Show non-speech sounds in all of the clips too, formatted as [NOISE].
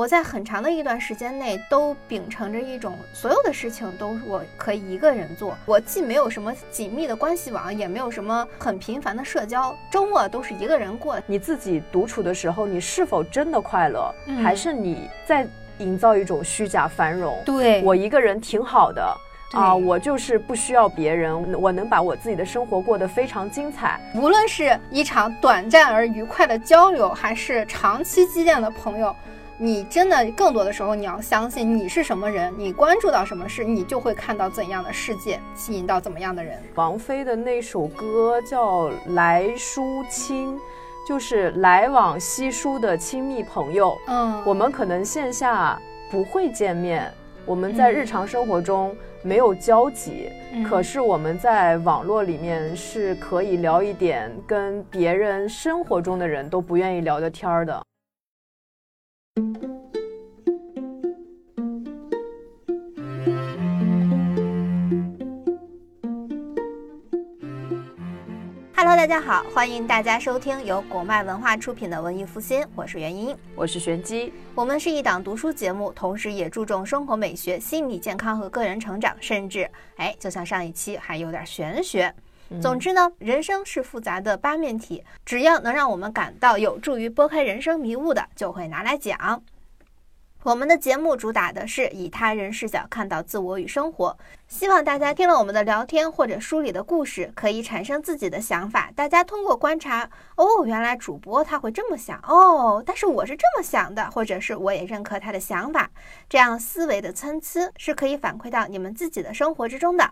我在很长的一段时间内都秉承着一种所有的事情都我可以一个人做，我既没有什么紧密的关系网，也没有什么很频繁的社交，周末都是一个人过。你自己独处的时候，你是否真的快乐，还是你在营造一种虚假繁荣？对我一个人挺好的。啊，我就是不需要别人，我能把我自己的生活过得非常精彩。无论是一场短暂而愉快的交流，还是长期积淀的朋友，你真的更多的时候，你要相信你是什么人，你关注到什么事，你就会看到怎样的世界，吸引到怎么样的人。王菲的那首歌叫《来书亲》，就是来往稀疏的亲密朋友。嗯，我们可能线下不会见面。我们在日常生活中没有交集，可是我们在网络里面是可以聊一点跟别人生活中的人都不愿意聊的天儿的。Hello，大家好，欢迎大家收听由果麦文化出品的文艺复兴，我是袁英，我是玄机，我们是一档读书节目，同时也注重生活美学、心理健康和个人成长，甚至哎，就像上一期还有点玄学。总之呢，人生是复杂的八面体，只要能让我们感到有助于拨开人生迷雾的，就会拿来讲。我们的节目主打的是以他人视角看到自我与生活，希望大家听了我们的聊天或者书里的故事，可以产生自己的想法。大家通过观察，哦，原来主播他会这么想，哦，但是我是这么想的，或者是我也认可他的想法，这样思维的参差是可以反馈到你们自己的生活之中的。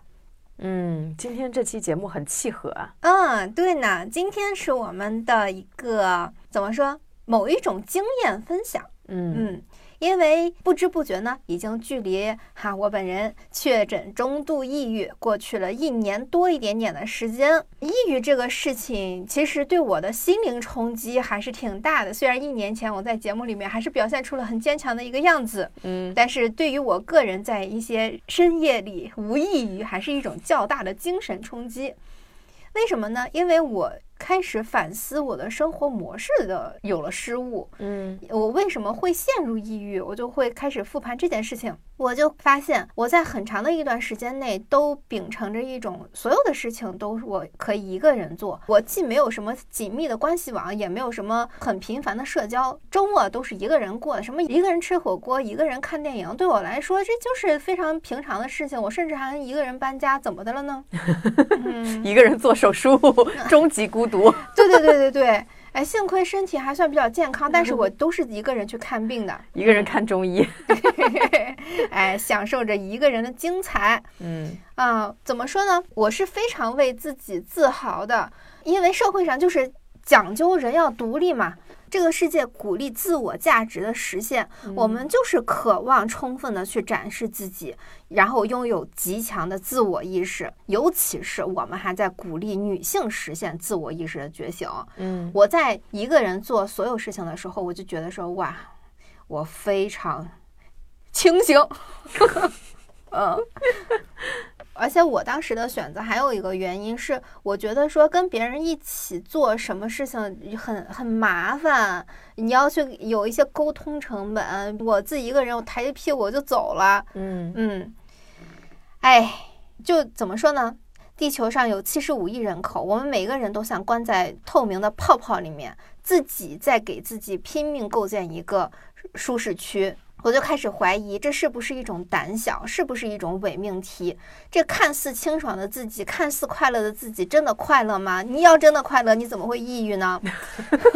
嗯，今天这期节目很契合啊。嗯，对呢，今天是我们的一个怎么说，某一种经验分享。嗯嗯。因为不知不觉呢，已经距离哈我本人确诊中度抑郁过去了一年多一点点的时间。抑郁这个事情，其实对我的心灵冲击还是挺大的。虽然一年前我在节目里面还是表现出了很坚强的一个样子，嗯，但是对于我个人在一些深夜里无异于，还是一种较大的精神冲击。为什么呢？因为我。开始反思我的生活模式的有了失误，嗯，我为什么会陷入抑郁？我就会开始复盘这件事情，我就发现我在很长的一段时间内都秉承着一种所有的事情都是我可以一个人做，我既没有什么紧密的关系网，也没有什么很频繁的社交，周末都是一个人过的，什么一个人吃火锅，一个人看电影，对我来说这就是非常平常的事情。我甚至还一个人搬家，怎么的了呢？[LAUGHS] 一个人做手术，[LAUGHS] 终极孤。[LAUGHS] 对对对对对，哎，幸亏身体还算比较健康，但是我都是一个人去看病的，一个人看中医，[LAUGHS] [LAUGHS] 哎，享受着一个人的精彩。嗯啊，怎么说呢？我是非常为自己自豪的，因为社会上就是讲究人要独立嘛。这个世界鼓励自我价值的实现，我们就是渴望充分的去展示自己，然后拥有极强的自我意识。尤其是我们还在鼓励女性实现自我意识的觉醒。嗯，我在一个人做所有事情的时候，我就觉得说，哇，我非常清醒。[LAUGHS] 嗯。而且我当时的选择还有一个原因是，我觉得说跟别人一起做什么事情很很麻烦，你要去有一些沟通成本。我自己一个人，我抬着屁股我就走了。嗯嗯，哎，就怎么说呢？地球上有七十五亿人口，我们每个人都想关在透明的泡泡里面，自己在给自己拼命构建一个舒适区。我就开始怀疑，这是不是一种胆小，是不是一种伪命题？这看似清爽的自己，看似快乐的自己，真的快乐吗？你要真的快乐，你怎么会抑郁呢？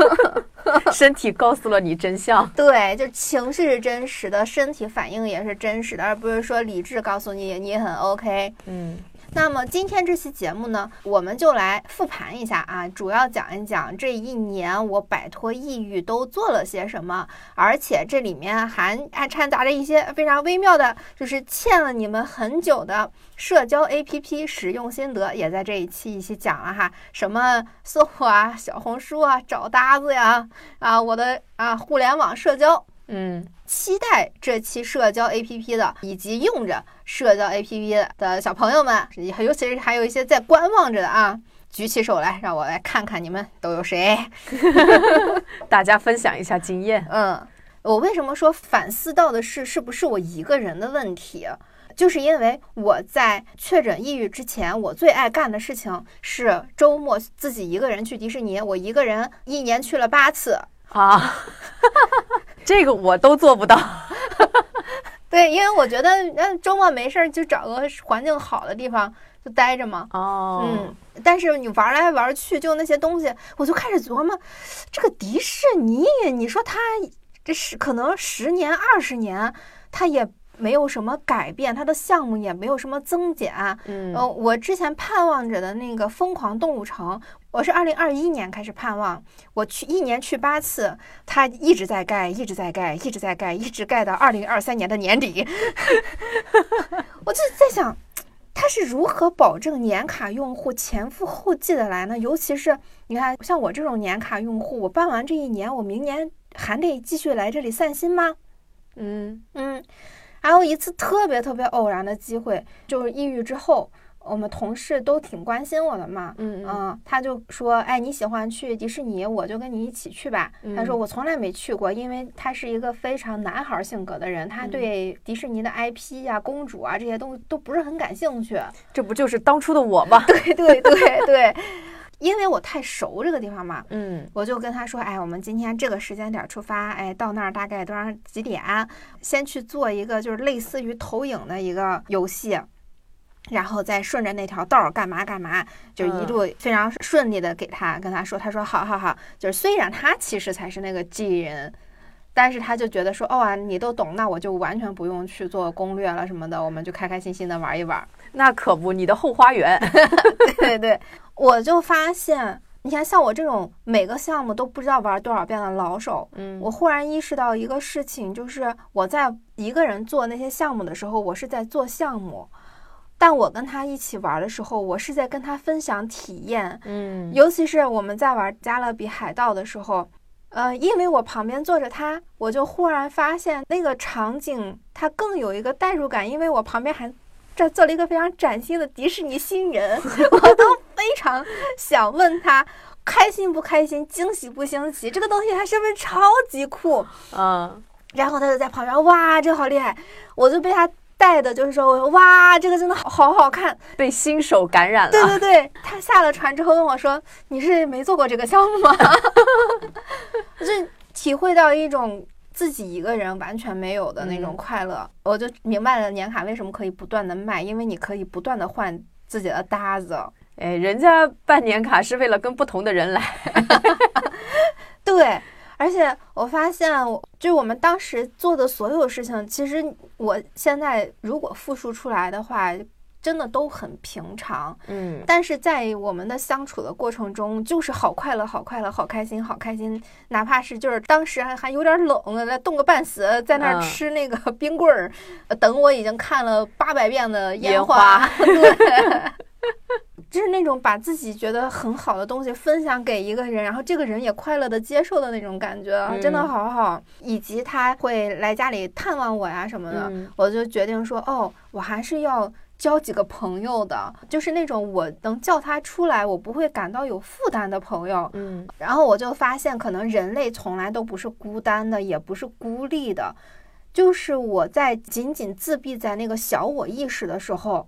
[LAUGHS] 身体告诉了你真相。[LAUGHS] 对，就情绪是真实的，身体反应也是真实的，而不是说理智告诉你你很 OK。嗯。那么今天这期节目呢，我们就来复盘一下啊，主要讲一讲这一年我摆脱抑郁都做了些什么，而且这里面还还掺杂着一些非常微妙的，就是欠了你们很久的社交 APP 使用心得，也在这一期一起讲了哈，什么搜啊、小红书啊、找搭子呀，啊，我的啊互联网社交。嗯，期待这期社交 APP 的，以及用着社交 APP 的小朋友们，尤其是还有一些在观望着的啊，举起手来，让我来看看你们都有谁，[LAUGHS] 大家分享一下经验。嗯，我为什么说反思到的是是不是我一个人的问题？就是因为我在确诊抑郁之前，我最爱干的事情是周末自己一个人去迪士尼。我一个人一年去了八次啊，[LAUGHS] 这个我都做不到。[LAUGHS] 对，因为我觉得那周末没事儿就找个环境好的地方就待着嘛。哦，嗯，但是你玩来玩去就那些东西，我就开始琢磨，这个迪士尼，你说它这是可能十年二十年，它也没有什么改变，它的项目也没有什么增减。嗯，我之前盼望着的那个疯狂动物城。我是二零二一年开始盼望，我去一年去八次，它一直在盖，一直在盖，一直在盖，一直盖到二零二三年的年底。[LAUGHS] 我就在想，它是如何保证年卡用户前赴后继的来呢？尤其是你看，像我这种年卡用户，我办完这一年，我明年还得继续来这里散心吗？嗯嗯，还有一次特别特别偶然的机会，就是抑郁之后。我们同事都挺关心我的嘛，嗯嗯，他就说，哎，你喜欢去迪士尼，我就跟你一起去吧。他说我从来没去过，因为他是一个非常男孩性格的人，他对迪士尼的 IP 呀、公主啊这些东西都不是很感兴趣。这不就是当初的我吗？对对对对，因为我太熟这个地方嘛，嗯，我就跟他说，哎，我们今天这个时间点出发，哎，到那儿大概多少几点？先去做一个就是类似于投影的一个游戏。然后再顺着那条道儿干嘛干嘛，就一路非常顺利的给他跟他说，他说好好好，就是虽然他其实才是那个 G 人，但是他就觉得说，哦啊，你都懂，那我就完全不用去做攻略了什么的，我们就开开心心的玩一玩。那可不，你的后花园。[LAUGHS] 对对，我就发现，你看像我这种每个项目都不知道玩多少遍的老手，嗯，我忽然意识到一个事情，就是我在一个人做那些项目的时候，我是在做项目。但我跟他一起玩的时候，我是在跟他分享体验，嗯，尤其是我们在玩加勒比海盗的时候，呃，因为我旁边坐着他，我就忽然发现那个场景它更有一个代入感，因为我旁边还这坐了一个非常崭新的迪士尼新人，[LAUGHS] 我都非常想问他开心不开心，惊喜不惊喜，这个东西它是不是超级酷？嗯，然后他就在旁边，哇，这好厉害，我就被他。带的就是说，哇，这个真的好好好看，被新手感染了。对对对，他下了船之后问我说：“你是没做过这个项目吗？” [LAUGHS] 就体会到一种自己一个人完全没有的那种快乐，我就明白了年卡为什么可以不断的卖，因为你可以不断的换自己的搭子。哎，人家办年卡是为了跟不同的人来。[LAUGHS] 我发现，我就我们当时做的所有事情，其实我现在如果复述出来的话，真的都很平常。嗯，但是在我们的相处的过程中，就是好快乐，好快乐，好开心，好开心。哪怕是就是当时还还有点冷，在冻个半死，在那儿吃那个 [LAUGHS] 冰棍儿，等我已经看了八百遍的烟花。对。[LAUGHS] 就是那种把自己觉得很好的东西分享给一个人，然后这个人也快乐的接受的那种感觉，真的好好。以及他会来家里探望我呀什么的，我就决定说，哦，我还是要交几个朋友的，就是那种我能叫他出来，我不会感到有负担的朋友。嗯，然后我就发现，可能人类从来都不是孤单的，也不是孤立的，就是我在仅仅自闭在那个小我意识的时候。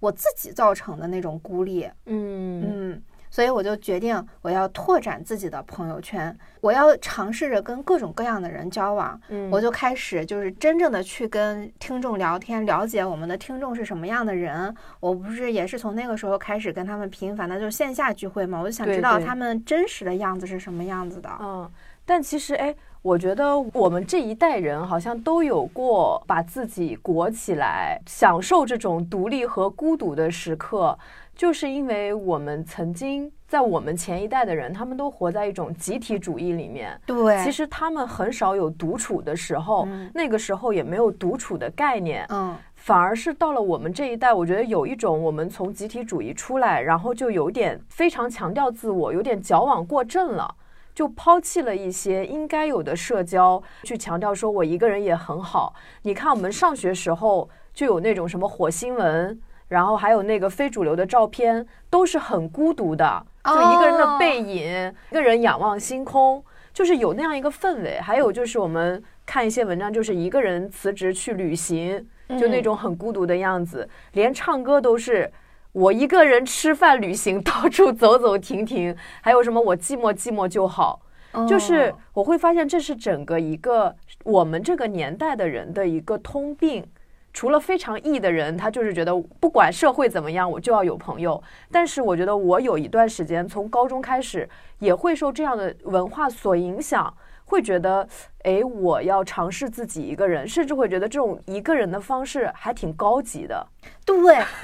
我自己造成的那种孤立，嗯嗯，所以我就决定我要拓展自己的朋友圈，我要尝试着跟各种各样的人交往，嗯，我就开始就是真正的去跟听众聊天，了解我们的听众是什么样的人。我不是也是从那个时候开始跟他们频繁的就线下聚会嘛，我就想知道他们真实的样子是什么样子的。嗯，但其实哎。我觉得我们这一代人好像都有过把自己裹起来，享受这种独立和孤独的时刻，就是因为我们曾经在我们前一代的人，他们都活在一种集体主义里面。对，其实他们很少有独处的时候，那个时候也没有独处的概念。嗯，反而是到了我们这一代，我觉得有一种我们从集体主义出来，然后就有点非常强调自我，有点矫枉过正了。就抛弃了一些应该有的社交，去强调说我一个人也很好。你看，我们上学时候就有那种什么火星文，然后还有那个非主流的照片，都是很孤独的，就一个人的背影，一个人仰望星空，就是有那样一个氛围。还有就是我们。看一些文章，就是一个人辞职去旅行，就那种很孤独的样子，连唱歌都是我一个人吃饭、旅行，到处走走停停，[LAUGHS] 还有什么我寂寞寂寞就好。就是我会发现，这是整个一个我们这个年代的人的一个通病。除了非常 E 的人，他就是觉得不管社会怎么样，我就要有朋友。但是我觉得我有一段时间，从高中开始，也会受这样的文化所影响，会觉得，哎，我要尝试自己一个人，甚至会觉得这种一个人的方式还挺高级的。对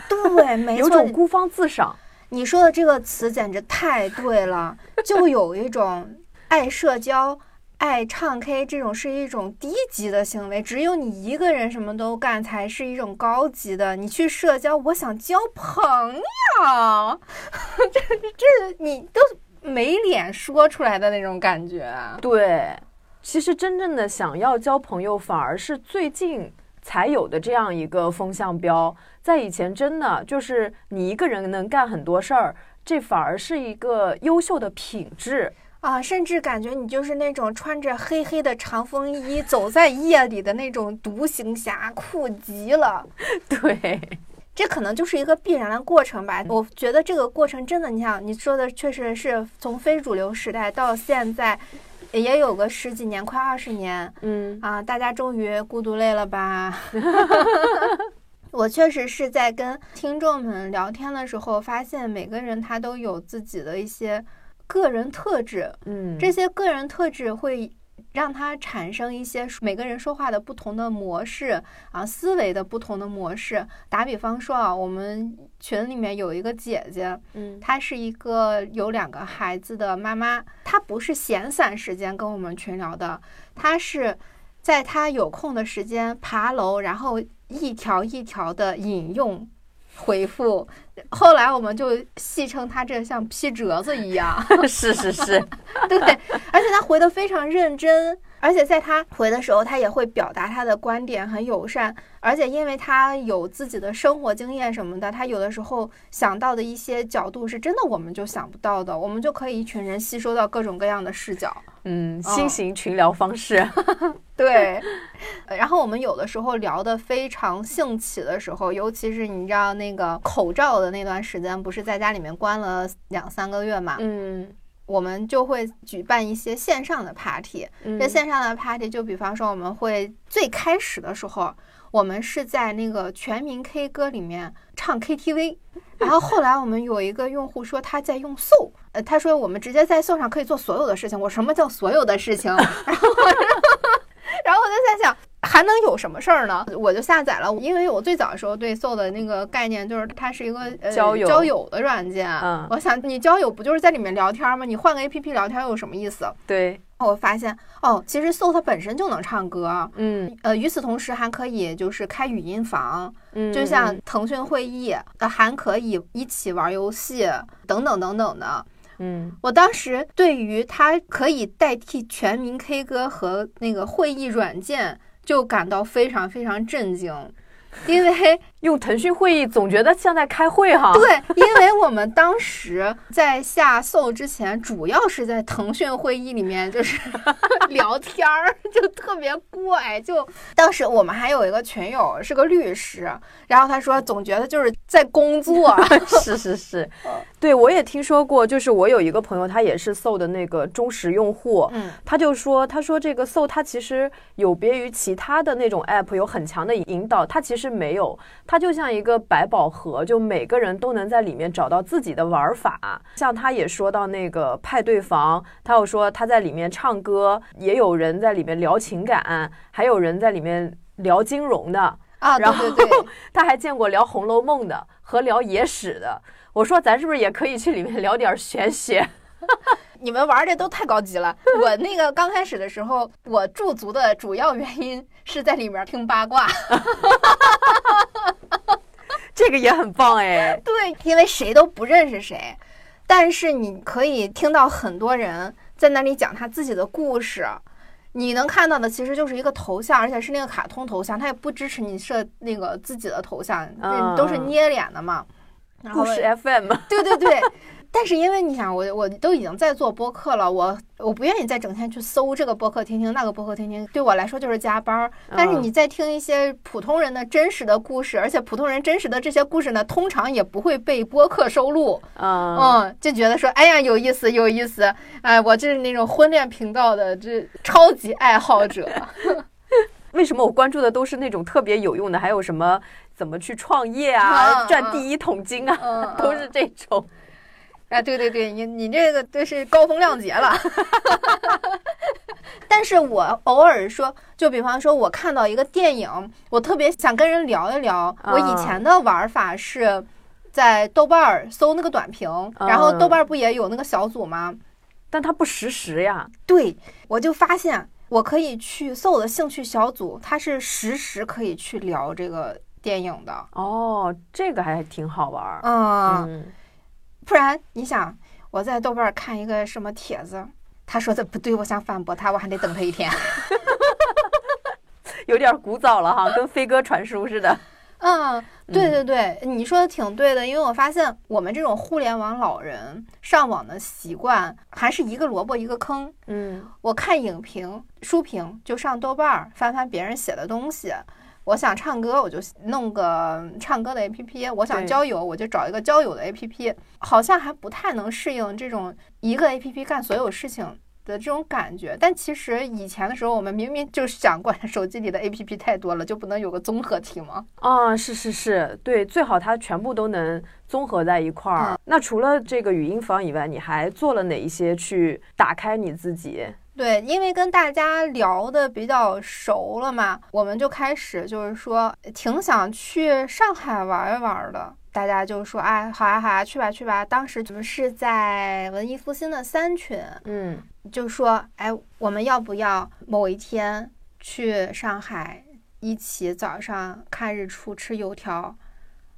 对，[LAUGHS] 没错，有种孤芳自赏。你说的这个词简直太对了，就有一种。爱社交、爱唱 K，这种是一种低级的行为。只有你一个人什么都干，才是一种高级的。你去社交，我想交朋友，[LAUGHS] 这这你都没脸说出来的那种感觉。对，其实真正的想要交朋友，反而是最近才有的这样一个风向标。在以前，真的就是你一个人能干很多事儿，这反而是一个优秀的品质。啊，甚至感觉你就是那种穿着黑黑的长风衣走在夜里的那种独行侠，酷极了。[LAUGHS] 对，这可能就是一个必然的过程吧。我觉得这个过程真的，你想你说的确实是从非主流时代到现在，也有个十几年，快二十年。嗯啊，大家终于孤独累了吧？[LAUGHS] 我确实是在跟听众们聊天的时候，发现每个人他都有自己的一些。个人特质，嗯，这些个人特质会让他产生一些每个人说话的不同的模式啊，思维的不同的模式。打比方说啊，我们群里面有一个姐姐，嗯，她是一个有两个孩子的妈妈，她不是闲散时间跟我们群聊的，她是在她有空的时间爬楼，然后一条一条的引用。回复，后来我们就戏称他这像批折子一样，是 [LAUGHS] 是是，[LAUGHS] 对，而且他回的非常认真，而且在他回的时候，他也会表达他的观点，很友善，而且因为他有自己的生活经验什么的，他有的时候想到的一些角度是真的我们就想不到的，我们就可以一群人吸收到各种各样的视角。嗯，新型群聊方式，[LAUGHS] 对。然后我们有的时候聊得非常兴起的时候，尤其是你知道那个口罩的那段时间，不是在家里面关了两三个月嘛？嗯，我们就会举办一些线上的 party。这线上的 party 就比方说，我们会最开始的时候，我们是在那个全民 K 歌里面唱 KTV。然后后来我们有一个用户说他在用 Soul，呃，他说我们直接在 Soul 上可以做所有的事情。我什么叫所有的事情？[LAUGHS] 然后，[LAUGHS] 然后我就在想，还能有什么事儿呢？我就下载了，因为我最早的时候对 Soul 的那个概念就是它是一个呃交友交友的软件。嗯，我想你交友不就是在里面聊天吗？你换个 APP 聊天有什么意思？对。我发现哦，其实 Soul 它本身就能唱歌，嗯，呃，与此同时还可以就是开语音房，嗯，就像腾讯会议，呃，还可以一起玩游戏等等等等的，嗯，我当时对于它可以代替全民 K 歌和那个会议软件，就感到非常非常震惊。因为用腾讯会议总觉得像在开会哈。对，因为我们当时在下 Soul 之前，主要是在腾讯会议里面就是 [LAUGHS] 聊天儿，就特别怪。就当时我们还有一个群友是个律师，然后他说总觉得就是在工作。是 [LAUGHS] 是是，对我也听说过，就是我有一个朋友，他也是 Soul 的那个忠实用户，嗯，他就说，他说这个 Soul 它其实有别于其他的那种 App，有很强的引导，它其实。没有，它就像一个百宝盒，就每个人都能在里面找到自己的玩法。像他也说到那个派对房，他又说他在里面唱歌，也有人在里面聊情感，还有人在里面聊金融的啊。然后对对对，[LAUGHS] 他还见过聊《红楼梦》的和聊野史的。我说咱是不是也可以去里面聊点玄学？[LAUGHS] 你们玩的都太高级了。[LAUGHS] 我那个刚开始的时候，我驻足的主要原因是在里面听八卦，[LAUGHS] 这个也很棒哎。对，因为谁都不认识谁，但是你可以听到很多人在那里讲他自己的故事。你能看到的其实就是一个头像，而且是那个卡通头像，他也不支持你设那个自己的头像，都是捏脸的嘛。故事 FM，对对对。但是因为你想，我我都已经在做播客了，我我不愿意再整天去搜这个播客听听那个播客听听，对我来说就是加班儿。但是你在听一些普通人的真实的故事，而且普通人真实的这些故事呢，通常也不会被播客收录。嗯，就觉得说，哎呀，有意思，有意思。哎，我就是那种婚恋频道的这超级爱好者。[LAUGHS] 为什么我关注的都是那种特别有用的？还有什么怎么去创业啊，赚第一桶金啊，[LAUGHS] 都是这种。啊，对对对，你你这个都是高风亮节了，[LAUGHS] [LAUGHS] 但是我偶尔说，就比方说，我看到一个电影，我特别想跟人聊一聊。我以前的玩法是在豆瓣儿搜那个短评，然后豆瓣儿不也有那个小组吗？但它不实时呀。对，我就发现我可以去搜我的兴趣小组，它是实时可以去聊这个电影的。哦，这个还挺好玩儿。嗯。不然你想，我在豆瓣看一个什么帖子，他说的不对，我想反驳他，我还得等他一天，[LAUGHS] 有点古早了哈，跟飞鸽传书似的。嗯，对对对，你说的挺对的，因为我发现我们这种互联网老人上网的习惯还是一个萝卜一个坑。嗯，我看影评、书评就上豆瓣翻翻别人写的东西。我想唱歌，我就弄个唱歌的 A P P；我想交友，我就找一个交友的 A P P。好像还不太能适应这种一个 A P P 干所有事情的这种感觉。但其实以前的时候，我们明明就想过，手机里的 A P P 太多了，就不能有个综合体吗？啊，是是是，对，最好它全部都能综合在一块儿。那除了这个语音房以外，你还做了哪一些去打开你自己？对，因为跟大家聊的比较熟了嘛，我们就开始就是说挺想去上海玩一玩的。大家就说，哎，好啊好啊，去吧去吧。当时我们是在文艺复兴的三群，嗯，就说，哎，我们要不要某一天去上海一起早上看日出吃油条？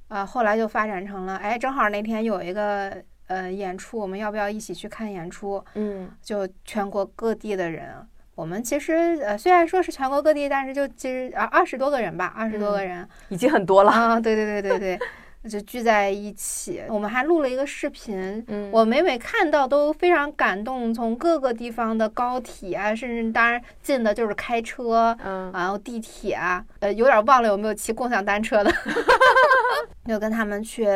啊，后来就发展成了，哎，正好那天有一个。呃，演出我们要不要一起去看演出？嗯，就全国各地的人，我们其实呃虽然说是全国各地，但是就其实啊二十多个人吧，二十多个人已经很多了啊！对对对对对，就聚在一起，我们还录了一个视频。嗯，我每每看到都非常感动，从各个地方的高铁啊，甚至当然近的就是开车，嗯，然后地铁啊，呃，有点忘了有没有骑共享单车的，[LAUGHS] 就跟他们去。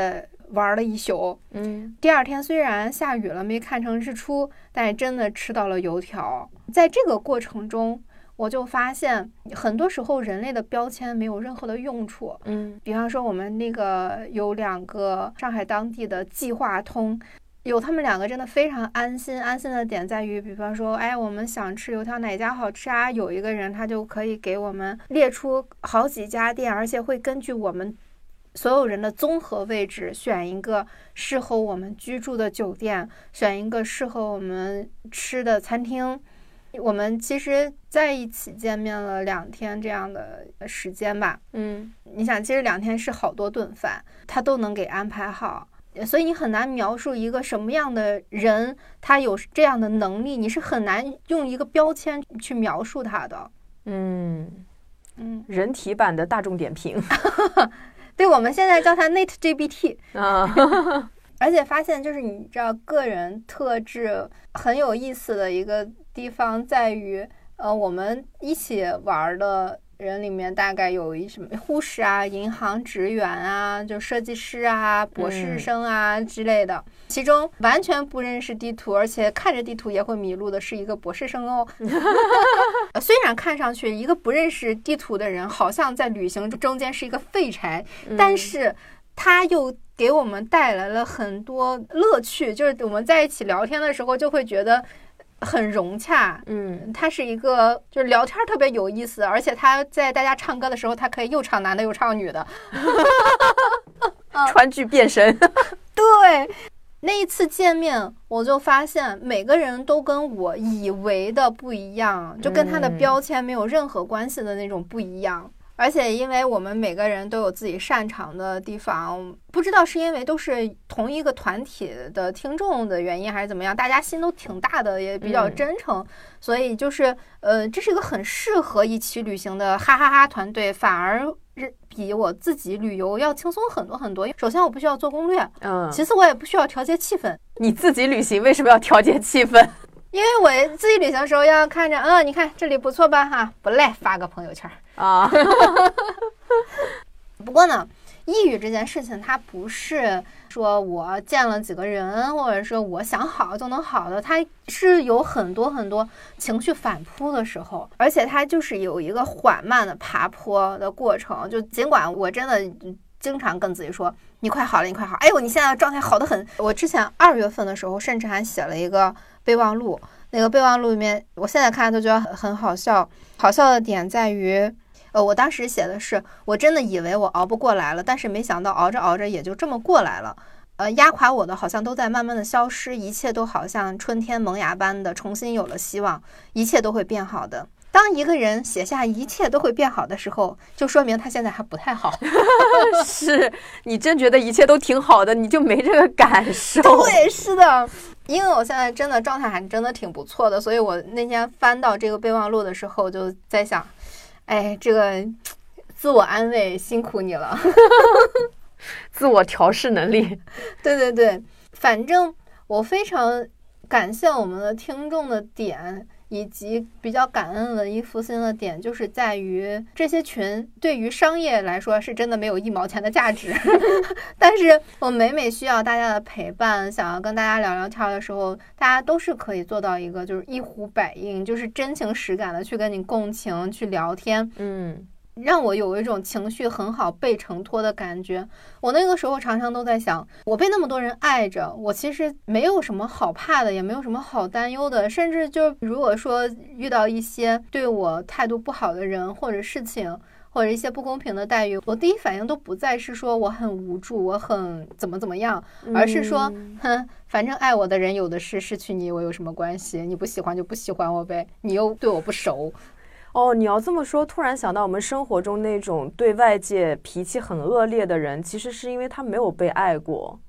玩了一宿，嗯，第二天虽然下雨了，没看成日出，但是真的吃到了油条。在这个过程中，我就发现，很多时候人类的标签没有任何的用处，嗯，比方说我们那个有两个上海当地的计划通，有他们两个真的非常安心。安心的点在于，比方说，哎，我们想吃油条哪家好吃啊？有一个人他就可以给我们列出好几家店，而且会根据我们。所有人的综合位置，选一个适合我们居住的酒店，选一个适合我们吃的餐厅。我们其实在一起见面了两天这样的时间吧。嗯，你想，其实两天是好多顿饭，他都能给安排好，所以你很难描述一个什么样的人，他有这样的能力，你是很难用一个标签去描述他的。嗯嗯，人体版的大众点评。[LAUGHS] [LAUGHS] [LAUGHS] 对，我们现在叫它 Net GPT 啊，[LAUGHS] 而且发现就是你知道个人特质很有意思的一个地方在于，呃，我们一起玩的。人里面大概有一什么护士啊、银行职员啊、就设计师啊、博士生啊之类的。其中完全不认识地图，而且看着地图也会迷路的是一个博士生哦。[LAUGHS] 虽然看上去一个不认识地图的人好像在旅行中间是一个废柴，但是他又给我们带来了很多乐趣。就是我们在一起聊天的时候，就会觉得。很融洽，嗯，他是一个就是聊天特别有意思，而且他在大家唱歌的时候，他可以又唱男的又唱女的，[LAUGHS] 川剧变身。[LAUGHS] 对，那一次见面，我就发现每个人都跟我以为的不一样，就跟他的标签没有任何关系的那种不一样。而且，因为我们每个人都有自己擅长的地方，不知道是因为都是同一个团体的听众的原因，还是怎么样，大家心都挺大的，也比较真诚，所以就是，呃，这是一个很适合一起旅行的哈哈哈团队，反而比我自己旅游要轻松很多很多。首先，我不需要做攻略，嗯，其次我也不需要调节气氛。你自己旅行为什么要调节气氛？因为我自己旅行的时候要看着，嗯，你看这里不错吧？哈，不赖，发个朋友圈啊。[LAUGHS] 不过呢，抑郁这件事情，它不是说我见了几个人，或者说我想好就能好的，它是有很多很多情绪反扑的时候，而且它就是有一个缓慢的爬坡的过程。就尽管我真的经常跟自己说，你快好了，你快好，哎呦，你现在状态好的很。我之前二月份的时候，甚至还写了一个。备忘录，那个备忘录里面，我现在看都觉得很很好笑。好笑的点在于，呃，我当时写的是，我真的以为我熬不过来了，但是没想到熬着熬着也就这么过来了。呃，压垮我的好像都在慢慢的消失，一切都好像春天萌芽般的重新有了希望，一切都会变好的。当一个人写下一切都会变好的时候，就说明他现在还不太好。[LAUGHS] 是你真觉得一切都挺好的，你就没这个感受。[LAUGHS] 对，是的。因为我现在真的状态还真的挺不错的，所以我那天翻到这个备忘录的时候，就在想，哎，这个自我安慰辛苦你了，[LAUGHS] 自我调试能力，对对对，反正我非常感谢我们的听众的点。以及比较感恩文艺复兴的点，就是在于这些群对于商业来说是真的没有一毛钱的价值，[LAUGHS] 但是我每每需要大家的陪伴，想要跟大家聊聊天的时候，大家都是可以做到一个就是一呼百应，就是真情实感的去跟你共情，去聊天，嗯。让我有一种情绪很好被承托的感觉。我那个时候常常都在想，我被那么多人爱着，我其实没有什么好怕的，也没有什么好担忧的。甚至就如果说遇到一些对我态度不好的人或者事情，或者一些不公平的待遇，我第一反应都不再是说我很无助，我很怎么怎么样，而是说，哼，反正爱我的人有的是，失去你我有什么关系？你不喜欢就不喜欢我呗，你又对我不熟。哦，你要这么说，突然想到我们生活中那种对外界脾气很恶劣的人，其实是因为他没有被爱过。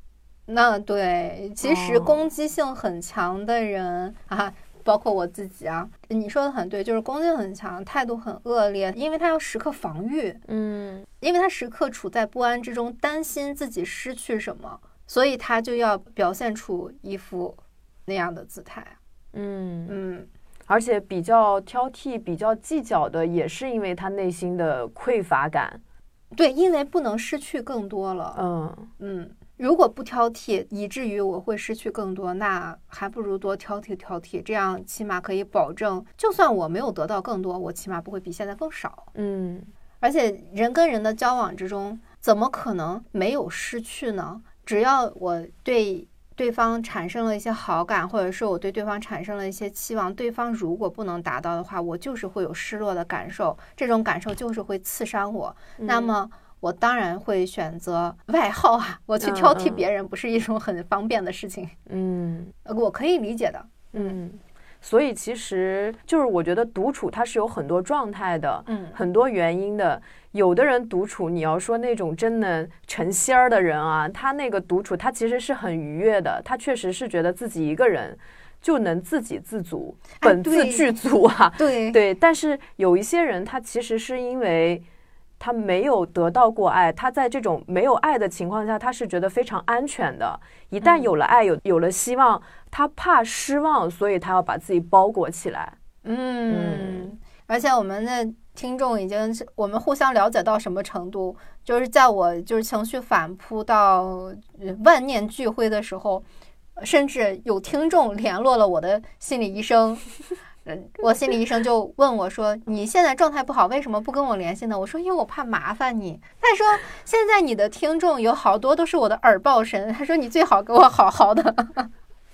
那对，其实攻击性很强的人 [LAUGHS] 啊，包括我自己啊，你说的很对，就是攻击很强，态度很恶劣，因为他要时刻防御，嗯，因为他时刻处在不安之中，担心自己失去什么，所以他就要表现出一副那样的姿态。嗯嗯。而且比较挑剔、比较计较的，也是因为他内心的匮乏感。对，因为不能失去更多了。嗯嗯，如果不挑剔，以至于我会失去更多，那还不如多挑剔挑剔，这样起码可以保证，就算我没有得到更多，我起码不会比现在更少。嗯，而且人跟人的交往之中，怎么可能没有失去呢？只要我对。对方产生了一些好感，或者说我对对方产生了一些期望，对方如果不能达到的话，我就是会有失落的感受，这种感受就是会刺伤我。那么我当然会选择 [LAUGHS] 外号啊，我去挑剔别人不是一种很方便的事情。嗯，我可以理解的。嗯。所以其实就是我觉得独处它是有很多状态的，嗯，很多原因的。有的人独处，你要说那种真能成仙儿的人啊，他那个独处他其实是很愉悦的，他确实是觉得自己一个人就能自给自足，本自具足啊。[LAUGHS] 对对，但是有一些人他其实是因为。他没有得到过爱，他在这种没有爱的情况下，他是觉得非常安全的。一旦有了爱，有有了希望，他怕失望，所以他要把自己包裹起来。嗯，而且我们的听众已经是我们互相了解到什么程度？就是在我就是情绪反扑到万念俱灰的时候，甚至有听众联络了我的心理医生。嗯，[LAUGHS] 我心理医生就问我说：“你现在状态不好，为什么不跟我联系呢？”我说：“因为我怕麻烦你。”他说：“现在你的听众有好多都是我的耳报神。”他说：“你最好给我好好的。”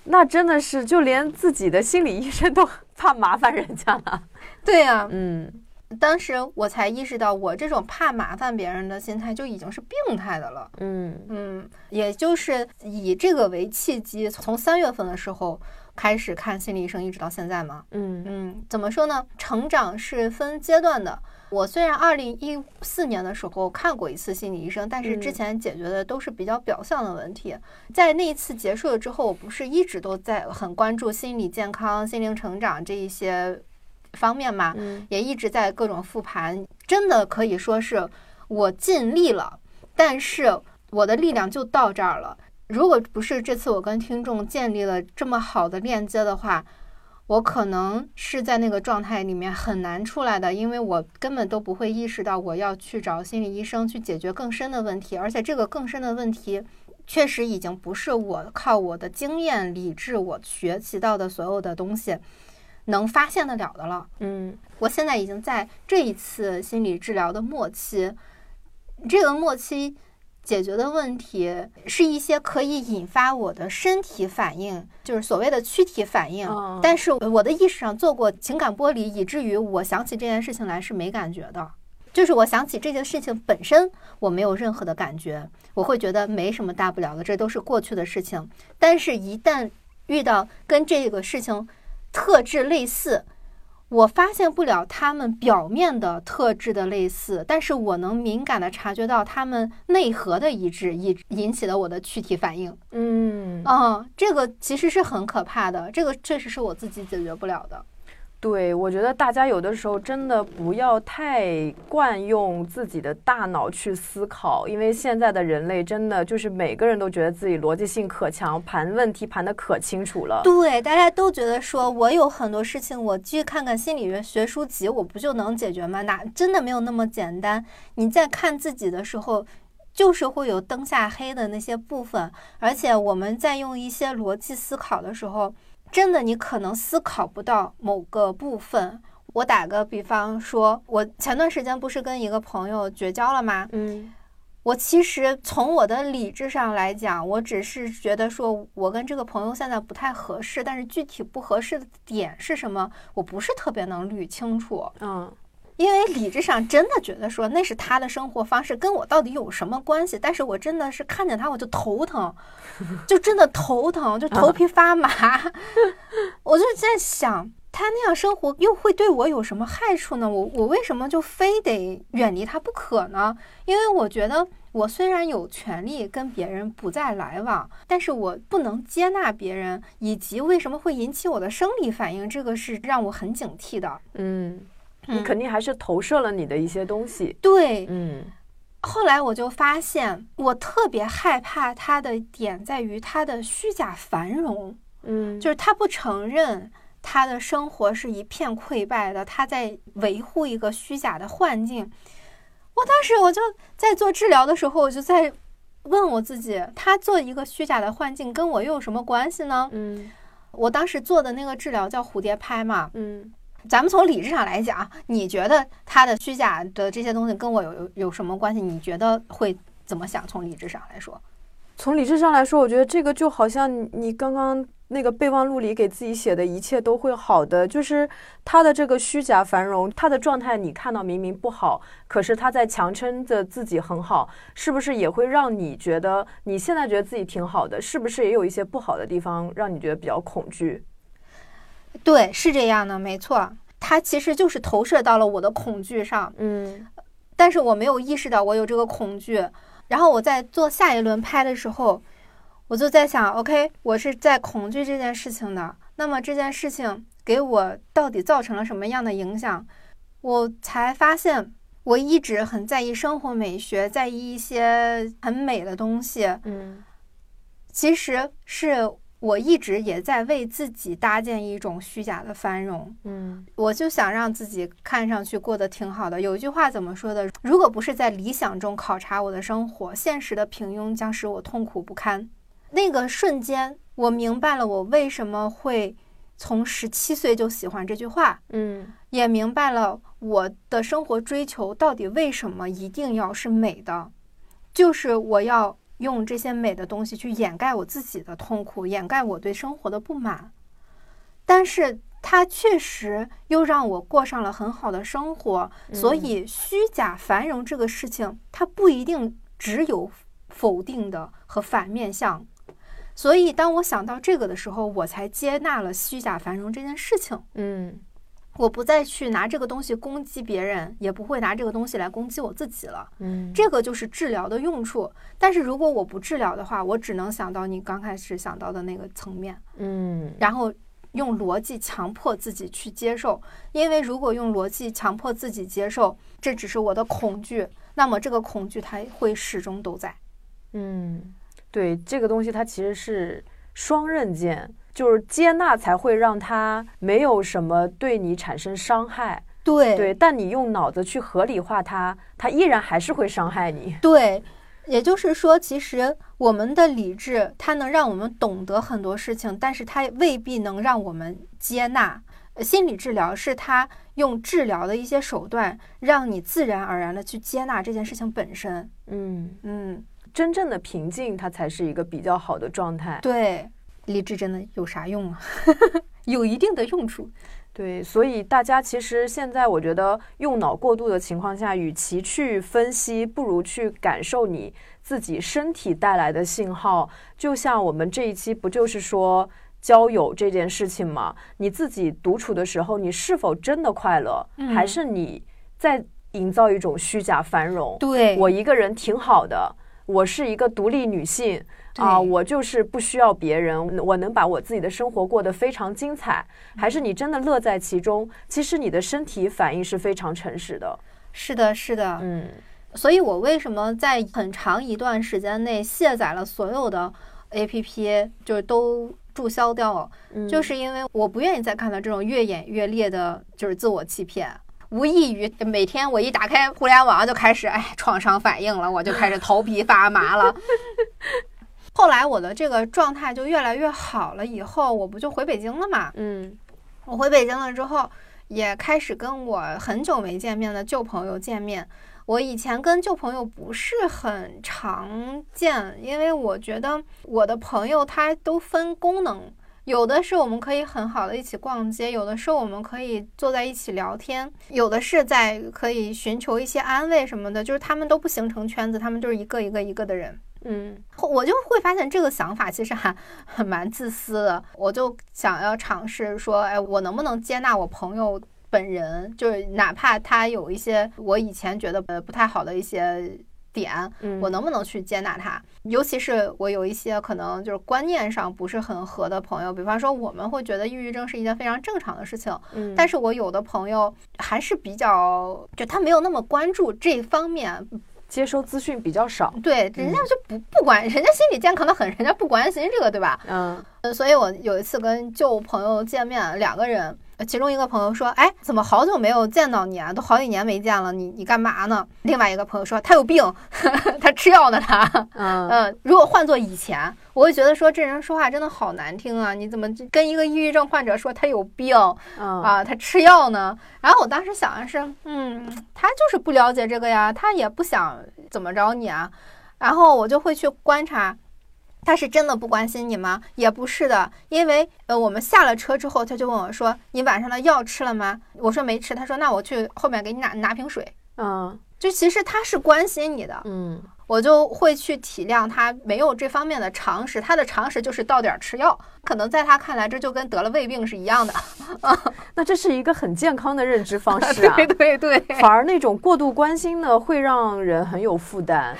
那真的是，就连自己的心理医生都 [LAUGHS] 怕麻烦人家了。对呀，嗯，当时我才意识到，我这种怕麻烦别人的心态就已经是病态的了。嗯嗯，也就是以这个为契机，从三月份的时候。开始看心理医生，一直到现在吗？嗯嗯，怎么说呢？成长是分阶段的。我虽然二零一四年的时候看过一次心理医生，但是之前解决的都是比较表象的问题。在那一次结束了之后，我不是一直都在很关注心理健康、心灵成长这一些方面嘛？嗯，也一直在各种复盘。真的可以说是我尽力了，但是我的力量就到这儿了。如果不是这次我跟听众建立了这么好的链接的话，我可能是在那个状态里面很难出来的，因为我根本都不会意识到我要去找心理医生去解决更深的问题，而且这个更深的问题确实已经不是我靠我的经验、理智、我学习到的所有的东西能发现得了的了。嗯，我现在已经在这一次心理治疗的末期，这个末期。解决的问题是一些可以引发我的身体反应，就是所谓的躯体反应。但是我的意识上做过情感剥离，以至于我想起这件事情来是没感觉的。就是我想起这件事情本身，我没有任何的感觉，我会觉得没什么大不了的，这都是过去的事情。但是，一旦遇到跟这个事情特质类似，我发现不了他们表面的特质的类似，但是我能敏感的察觉到他们内核的一致，引引起了我的躯体反应。嗯，啊，这个其实是很可怕的，这个确实是我自己解决不了的。对，我觉得大家有的时候真的不要太惯用自己的大脑去思考，因为现在的人类真的就是每个人都觉得自己逻辑性可强，盘问题盘的可清楚了。对，大家都觉得说我有很多事情，我去看看心理学学书籍，我不就能解决吗？哪真的没有那么简单？你在看自己的时候，就是会有灯下黑的那些部分，而且我们在用一些逻辑思考的时候。真的，你可能思考不到某个部分。我打个比方说，我前段时间不是跟一个朋友绝交了吗？嗯，我其实从我的理智上来讲，我只是觉得说我跟这个朋友现在不太合适，但是具体不合适的点是什么，我不是特别能捋清楚。嗯。因为理智上真的觉得说那是他的生活方式，跟我到底有什么关系？但是我真的是看见他我就头疼，[LAUGHS] 就真的头疼，就头皮发麻。[LAUGHS] 我就在想，他那样生活又会对我有什么害处呢？我我为什么就非得远离他不可呢？因为我觉得我虽然有权利跟别人不再来往，但是我不能接纳别人，以及为什么会引起我的生理反应，这个是让我很警惕的。嗯。你肯定还是投射了你的一些东西。对，嗯。后来我就发现，我特别害怕他的点在于他的虚假繁荣。嗯，就是他不承认他的生活是一片溃败的，他在维护一个虚假的幻境。我当时我就在做治疗的时候，我就在问我自己：他做一个虚假的幻境，跟我又有什么关系呢？嗯，我当时做的那个治疗叫蝴蝶拍嘛。嗯。咱们从理智上来讲，你觉得他的虚假的这些东西跟我有有什么关系？你觉得会怎么想？从理智上来说，从理智上来说，我觉得这个就好像你刚刚那个备忘录里给自己写的一切都会好的，就是他的这个虚假繁荣，他的状态你看到明明不好，可是他在强撑着自己很好，是不是也会让你觉得你现在觉得自己挺好的？是不是也有一些不好的地方让你觉得比较恐惧？对，是这样的，没错，它其实就是投射到了我的恐惧上，嗯，但是我没有意识到我有这个恐惧，然后我在做下一轮拍的时候，我就在想，OK，我是在恐惧这件事情的，那么这件事情给我到底造成了什么样的影响？我才发现，我一直很在意生活美学，在意一些很美的东西，嗯，其实是。我一直也在为自己搭建一种虚假的繁荣，嗯，我就想让自己看上去过得挺好的。有一句话怎么说的？如果不是在理想中考察我的生活，现实的平庸将使我痛苦不堪。那个瞬间，我明白了我为什么会从十七岁就喜欢这句话，嗯，也明白了我的生活追求到底为什么一定要是美的，就是我要。用这些美的东西去掩盖我自己的痛苦，掩盖我对生活的不满，但是它确实又让我过上了很好的生活。所以，虚假繁荣这个事情，它不一定只有否定的和反面相。所以，当我想到这个的时候，我才接纳了虚假繁荣这件事情。嗯。我不再去拿这个东西攻击别人，也不会拿这个东西来攻击我自己了。嗯，这个就是治疗的用处。但是如果我不治疗的话，我只能想到你刚开始想到的那个层面。嗯，然后用逻辑强迫自己去接受，因为如果用逻辑强迫自己接受，这只是我的恐惧，那么这个恐惧它会始终都在。嗯。对这个东西，它其实是双刃剑，就是接纳才会让他没有什么对你产生伤害。对对，但你用脑子去合理化它，它依然还是会伤害你。对，也就是说，其实我们的理智，它能让我们懂得很多事情，但是它未必能让我们接纳。心理治疗是它用治疗的一些手段，让你自然而然的去接纳这件事情本身。嗯嗯，真正的平静，它才是一个比较好的状态。对，理智真的有啥用啊？[LAUGHS] 有一定的用处。对，所以大家其实现在我觉得用脑过度的情况下，与其去分析，不如去感受你自己身体带来的信号。就像我们这一期不就是说交友这件事情吗？你自己独处的时候，你是否真的快乐，还是你在营造一种虚假繁荣？对我一个人挺好的，我是一个独立女性。啊，我就是不需要别人，我能把我自己的生活过得非常精彩。还是你真的乐在其中？其实你的身体反应是非常诚实的。是的，是的，嗯。所以我为什么在很长一段时间内卸载了所有的 APP，就是都注销掉了，就是因为我不愿意再看到这种越演越烈的，就是自我欺骗。无异于每天我一打开互联网就开始，哎，创伤反应了，我就开始头皮发麻了。后来我的这个状态就越来越好了，以后我不就回北京了嘛？嗯，我回北京了之后，也开始跟我很久没见面的旧朋友见面。我以前跟旧朋友不是很常见，因为我觉得我的朋友他都分功能，有的是我们可以很好的一起逛街，有的是我们可以坐在一起聊天，有的是在可以寻求一些安慰什么的，就是他们都不形成圈子，他们就是一个一个一个的人。嗯，我就会发现这个想法其实还蛮自私的。我就想要尝试说，哎，我能不能接纳我朋友本人？就是哪怕他有一些我以前觉得呃不太好的一些点，我能不能去接纳他？尤其是我有一些可能就是观念上不是很合的朋友，比方说我们会觉得抑郁症是一件非常正常的事情，嗯，但是我有的朋友还是比较，就他没有那么关注这方面。接收资讯比较少，对，人家就不不管，人家心理健康的很，人家不关心这个，对吧？嗯，所以我有一次跟旧朋友见面，两个人。其中一个朋友说：“哎，怎么好久没有见到你啊？都好几年没见了，你你干嘛呢？”另外一个朋友说：“他有病，[LAUGHS] 他吃药呢。”他，嗯嗯，如果换做以前，我会觉得说这人说话真的好难听啊！你怎么跟一个抑郁症患者说他有病啊？他吃药呢？然后我当时想的是，嗯，他就是不了解这个呀，他也不想怎么着你啊。然后我就会去观察。他是真的不关心你吗？也不是的，因为呃，我们下了车之后，他就问我说：“你晚上的药吃了吗？”我说没吃。他说：“那我去后面给你拿拿瓶水。”嗯，就其实他是关心你的。嗯，我就会去体谅他没有这方面的常识，他的常识就是到点儿吃药。可能在他看来，这就跟得了胃病是一样的。[LAUGHS] 那这是一个很健康的认知方式啊。[LAUGHS] 对对对。反而那种过度关心呢，会让人很有负担。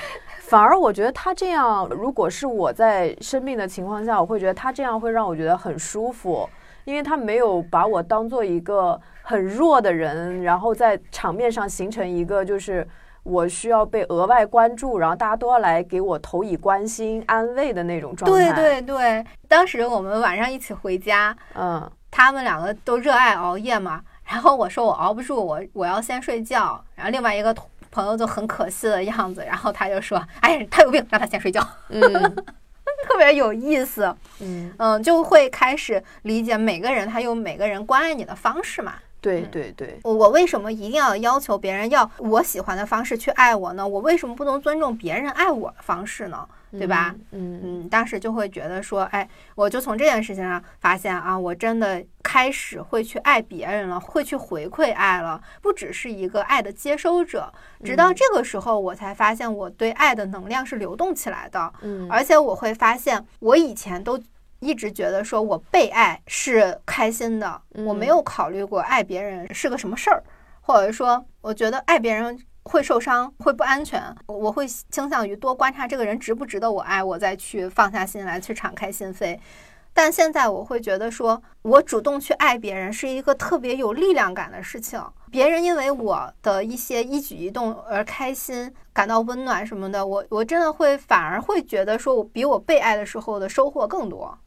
反而我觉得他这样，如果是我在生病的情况下，我会觉得他这样会让我觉得很舒服，因为他没有把我当做一个很弱的人，然后在场面上形成一个就是我需要被额外关注，然后大家都要来给我投以关心安慰的那种状态。对对对，当时我们晚上一起回家，嗯，他们两个都热爱熬夜嘛，然后我说我熬不住，我我要先睡觉，然后另外一个同。朋友就很可惜的样子，然后他就说：“哎，他有病，让他先睡觉。”嗯，[LAUGHS] 特别有意思。嗯嗯，就会开始理解每个人他有每个人关爱你的方式嘛。对对对，我为什么一定要要求别人要我喜欢的方式去爱我呢？我为什么不能尊重别人爱我的方式呢？对吧？嗯嗯，当时就会觉得说，哎，我就从这件事情上发现啊，我真的开始会去爱别人了，会去回馈爱了，不只是一个爱的接收者。直到这个时候，我才发现我对爱的能量是流动起来的。嗯，而且我会发现，我以前都一直觉得说我被爱是开心的，我没有考虑过爱别人是个什么事儿，或者说，我觉得爱别人。会受伤，会不安全。我会倾向于多观察这个人值不值得我爱，我再去放下心来，去敞开心扉。但现在我会觉得说，我主动去爱别人是一个特别有力量感的事情。别人因为我的一些一举一动而开心，感到温暖什么的，我我真的会反而会觉得说，我比我被爱的时候的收获更多。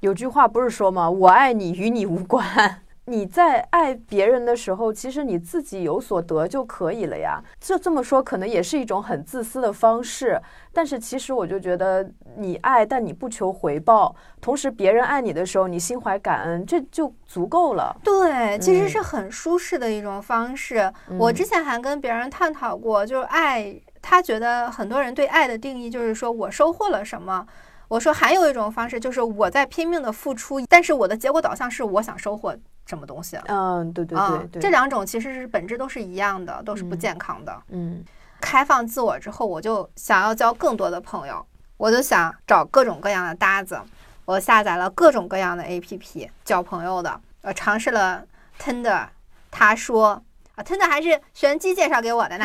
有句话不是说吗？我爱你与你无关。你在爱别人的时候，其实你自己有所得就可以了呀。就这么说可能也是一种很自私的方式，但是其实我就觉得，你爱但你不求回报，同时别人爱你的时候，你心怀感恩，这就足够了。对，其实是很舒适的一种方式。我之前还跟别人探讨过，就是爱，他觉得很多人对爱的定义就是说我收获了什么。我说还有一种方式，就是我在拼命的付出，但是我的结果导向是我想收获。什么东西？嗯，对对对对，这两种其实是本质都是一样的，都是不健康的。嗯，开放自我之后，我就想要交更多的朋友，我就想找各种各样的搭子。我下载了各种各样的 APP 交朋友的，我尝试了 Tinder，他说啊，Tinder 还是玄机介绍给我的呢。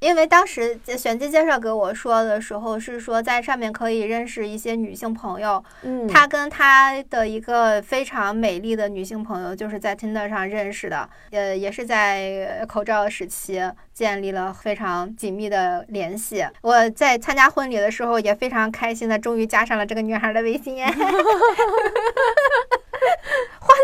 因为当时玄机介绍给我说的时候，是说在上面可以认识一些女性朋友。嗯，他跟他的一个非常美丽的女性朋友，就是在 Tinder 上认识的。呃，也是在口罩时期建立了非常紧密的联系。我在参加婚礼的时候也非常开心的，终于加上了这个女孩的微信。[LAUGHS]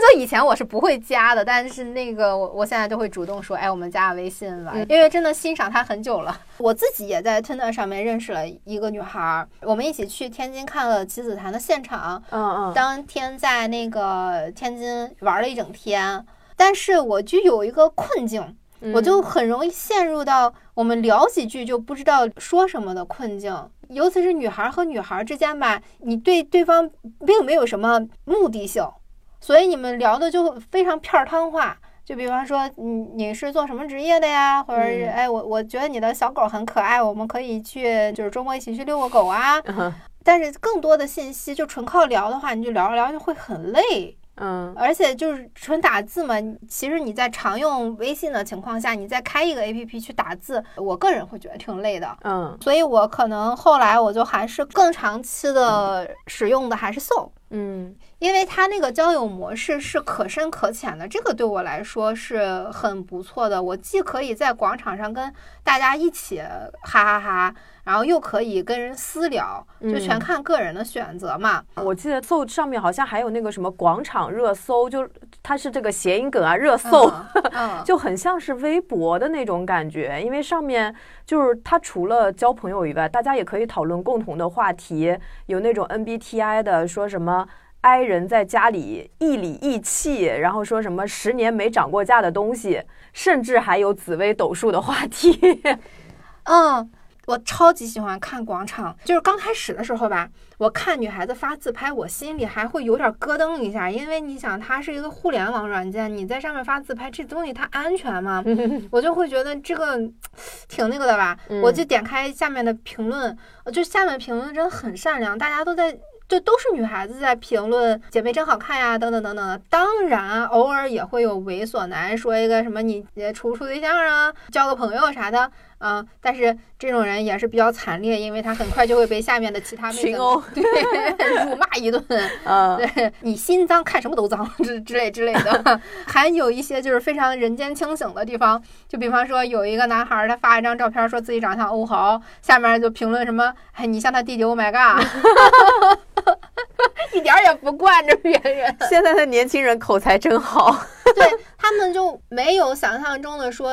换做以前我是不会加的，但是那个我我现在就会主动说，哎，我们加个微信吧，因为真的欣赏他很久了。我自己也在 Tinder 上面认识了一个女孩，我们一起去天津看了棋子坛的现场，嗯嗯，当天在那个天津玩了一整天，但是我就有一个困境，我就很容易陷入到我们聊几句就不知道说什么的困境，尤其是女孩和女孩之间吧，你对对方并没有什么目的性。所以你们聊的就非常片儿汤话，就比方说，你你是做什么职业的呀？或者是哎，我我觉得你的小狗很可爱，我们可以去，就是周末一起去遛个狗啊。但是更多的信息就纯靠聊的话，你就聊着聊就会很累。嗯，而且就是纯打字嘛，其实你在常用微信的情况下，你再开一个 A P P 去打字，我个人会觉得挺累的。嗯，所以我可能后来我就还是更长期的使用的还是 So。嗯。因为他那个交友模式是可深可浅的，这个对我来说是很不错的。我既可以在广场上跟大家一起哈哈哈，然后又可以跟人私聊，就全看个人的选择嘛。我记得搜上面好像还有那个什么广场热搜，就它是这个谐音梗啊，热搜，[LAUGHS] 就很像是微博的那种感觉。因为上面就是它除了交朋友以外，大家也可以讨论共同的话题，有那种 NBTI 的，说什么。i 人在家里一里一气，然后说什么十年没涨过价的东西，甚至还有紫薇斗数的话题。[LAUGHS] 嗯，我超级喜欢看广场，就是刚开始的时候吧，我看女孩子发自拍，我心里还会有点咯噔一下，因为你想，它是一个互联网软件，你在上面发自拍，这东西它安全吗？[LAUGHS] 我就会觉得这个挺那个的吧。我就点开下面的评论，就下面评论真的很善良，大家都在。就都是女孩子在评论姐妹真好看呀，等等等等的。当然，偶尔也会有猥琐男说一个什么你处不处对象啊，交个朋友啥的。嗯，但是这种人也是比较惨烈，因为他很快就会被下面的其他群殴，[LAUGHS] 对，辱骂一顿。[LAUGHS] 嗯，对 [LAUGHS] 你心脏看什么都脏之之类之类的。还有一些就是非常人间清醒的地方，就比方说有一个男孩他发一张照片，说自己长得像欧豪，下面就评论什么，哎，你像他弟弟，Oh my god，一点也不惯着别人。现在的年轻人口才真好，对他们就没有想象中的说。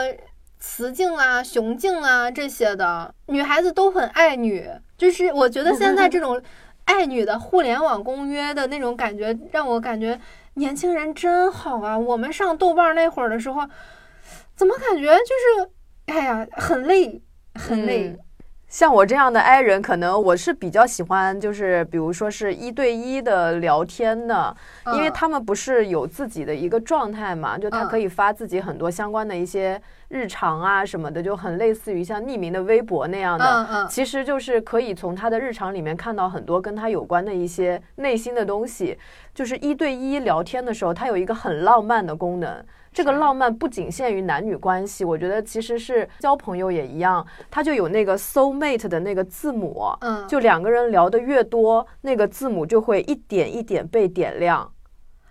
雌竞啊，雄竞啊，这些的女孩子都很爱女，就是我觉得现在这种爱女的互联网公约的那种感觉，让我感觉年轻人真好啊。我们上豆瓣那会儿的时候，怎么感觉就是，哎呀，很累，很累。像我这样的 I 人，可能我是比较喜欢，就是比如说是一对一的聊天的，因为他们不是有自己的一个状态嘛，就他可以发自己很多相关的一些日常啊什么的，就很类似于像匿名的微博那样的。嗯嗯，其实就是可以从他的日常里面看到很多跟他有关的一些内心的东西。就是一对一聊天的时候，它有一个很浪漫的功能。这个浪漫不仅限于男女关系，我觉得其实是交朋友也一样，它就有那个 soul mate 的那个字母，嗯，就两个人聊得越多，那个字母就会一点一点被点亮。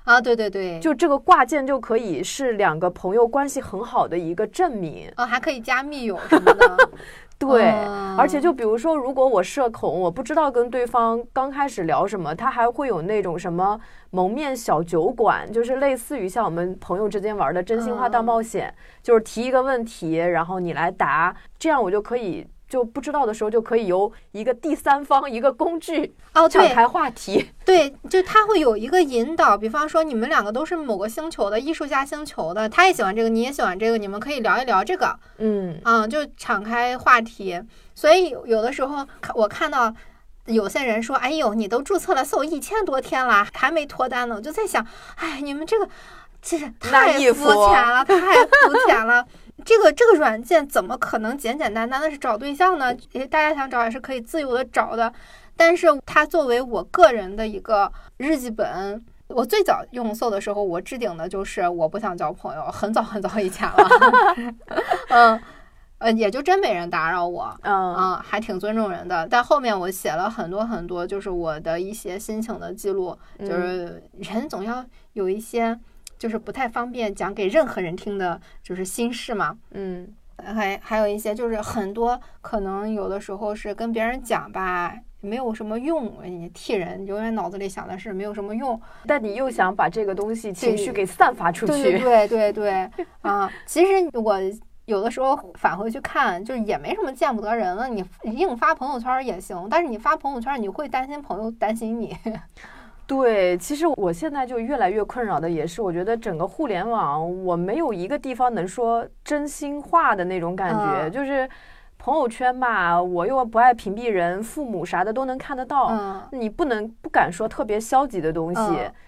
啊，对对对，就这个挂件就可以是两个朋友关系很好的一个证明。啊，还可以加密友什么的。[LAUGHS] 对，而且就比如说，如果我社恐，我不知道跟对方刚开始聊什么，他还会有那种什么蒙面小酒馆，就是类似于像我们朋友之间玩的真心话大冒险，就是提一个问题，然后你来答，这样我就可以。就不知道的时候，就可以由一个第三方一个工具哦，展开话题。[LAUGHS] 对，就他会有一个引导，比方说你们两个都是某个星球的艺术家星球的，他也喜欢这个，你也喜欢这个，你们可以聊一聊这个。嗯嗯，就敞开话题。所以有的时候我看到有些人说：“哎呦，你都注册了搜一千多天了，还没脱单呢。”我就在想，哎，你们这个其实太肤浅了，太肤浅了。这个这个软件怎么可能简简单单的是找对象呢？大家想找也是可以自由的找的，但是它作为我个人的一个日记本，我最早用搜的时候，我置顶的就是我不想交朋友，很早很早以前了，[LAUGHS] 嗯，呃，也就真没人打扰我，嗯，还挺尊重人的。但后面我写了很多很多，就是我的一些心情的记录，就是人总要有一些。就是不太方便讲给任何人听的，就是心事嘛。嗯，还还有一些就是很多可能有的时候是跟别人讲吧，没有什么用。你替人永远脑子里想的是没有什么用，但你又想把这个东西情绪给散发出去。对对对对啊！其实我有的时候返回去看，就是也没什么见不得人了。你硬发朋友圈也行，但是你发朋友圈，你会担心朋友担心你。对，其实我现在就越来越困扰的也是，我觉得整个互联网，我没有一个地方能说真心话的那种感觉。就是朋友圈吧，我又不爱屏蔽人，父母啥的都能看得到。你不能不敢说特别消极的东西，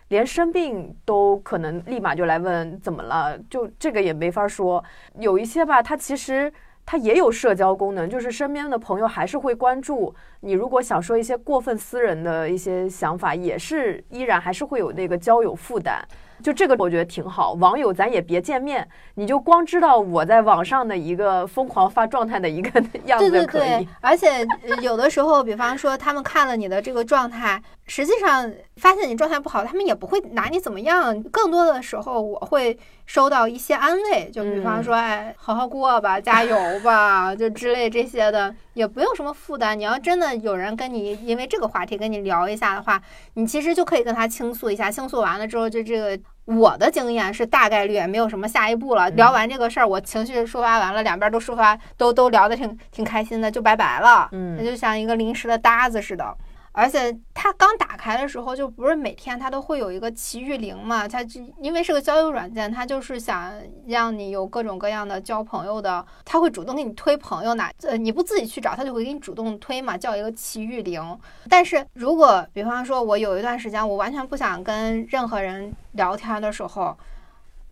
连生病都可能立马就来问怎么了，就这个也没法说。有一些吧，他其实。它也有社交功能，就是身边的朋友还是会关注你。如果想说一些过分私人的一些想法，也是依然还是会有那个交友负担。就这个我觉得挺好，网友咱也别见面，你就光知道我在网上的一个疯狂发状态的一个样子就可以。对对对，而且有的时候，比方说他们看了你的这个状态，实际上发现你状态不好，他们也不会拿你怎么样。更多的时候，我会收到一些安慰，就比方说，哎，好好过吧，加油吧，就之类这些的，也不用什么负担。你要真的有人跟你因为这个话题跟你聊一下的话，你其实就可以跟他倾诉一下，倾诉完了之后，就这个。我的经验是大概率没有什么下一步了。聊完这个事儿，我情绪抒发完了，两边都抒发，都都聊得挺挺开心的，就拜拜了。嗯，那就像一个临时的搭子似的。而且它刚打开的时候，就不是每天它都会有一个奇遇铃嘛？它就因为是个交友软件，它就是想让你有各种各样的交朋友的，它会主动给你推朋友呢。呃，你不自己去找，它就会给你主动推嘛，叫一个奇遇铃。但是如果比方说我有一段时间我完全不想跟任何人聊天的时候，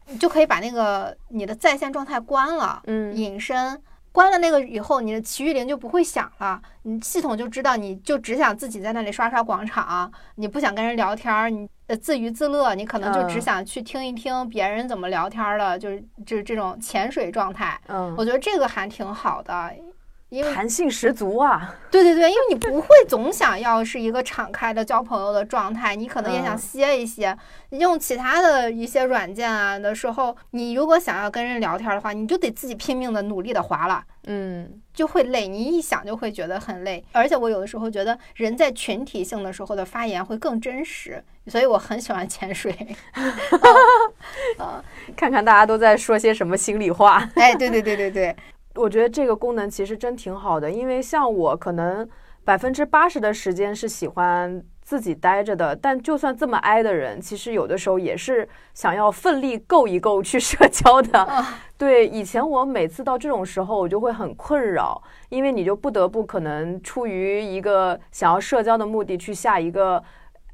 你就可以把那个你的在线状态关了，嗯，隐身。关了那个以后，你的奇遇铃就不会响了，你系统就知道你就只想自己在那里刷刷广场，你不想跟人聊天，你呃自娱自乐，你可能就只想去听一听别人怎么聊天了，就是就是这种潜水状态。嗯，我觉得这个还挺好的。弹性十足啊！对对对，因为你不会总想要是一个敞开的交朋友的状态，你可能也想歇一歇。用其他的一些软件啊的时候，你如果想要跟人聊天的话，你就得自己拼命的努力的划了，嗯，就会累。你一想就会觉得很累。而且我有的时候觉得人在群体性的时候的发言会更真实，所以我很喜欢潜水。啊，[LAUGHS] 看看大家都在说些什么心里话。哎，对对对对对。我觉得这个功能其实真挺好的，因为像我可能百分之八十的时间是喜欢自己待着的，但就算这么挨的人，其实有的时候也是想要奋力够一够去社交的。对，以前我每次到这种时候，我就会很困扰，因为你就不得不可能出于一个想要社交的目的去下一个。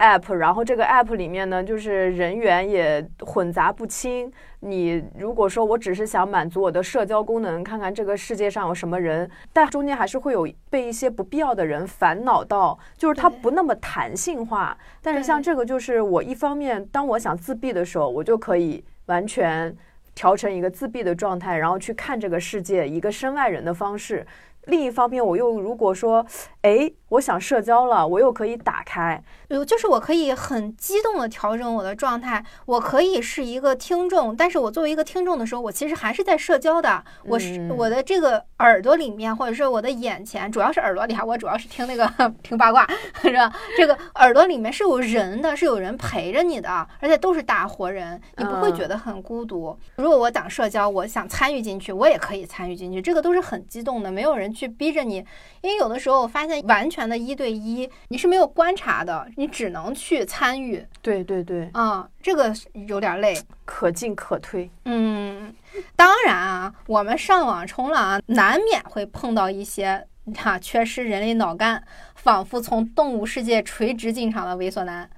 app，然后这个 app 里面呢，就是人员也混杂不清。你如果说我只是想满足我的社交功能，看看这个世界上有什么人，但中间还是会有被一些不必要的人烦恼到，就是它不那么弹性化。但是像这个，就是我一方面，当我想自闭的时候，我就可以完全调成一个自闭的状态，然后去看这个世界，一个身外人的方式。另一方面，我又如果说，哎，我想社交了，我又可以打开，有就是我可以很激动的调整我的状态，我可以是一个听众，但是我作为一个听众的时候，我其实还是在社交的，我是我的这个耳朵里面，或者是我的眼前，主要是耳朵里啊，我主要是听那个 [LAUGHS] 听八卦，是吧？这个耳朵里面是有人的，是有人陪着你的，而且都是大活人，你不会觉得很孤独。如果我想社交，我想参与进去，我也可以参与进去，这个都是很激动的，没有人。去逼着你，因为有的时候我发现完全的一对一你是没有观察的，你只能去参与。对对对，啊，这个有点累，可进可退。嗯，当然啊，我们上网冲浪难免会碰到一些哈缺失人类脑干，仿佛从动物世界垂直进场的猥琐男，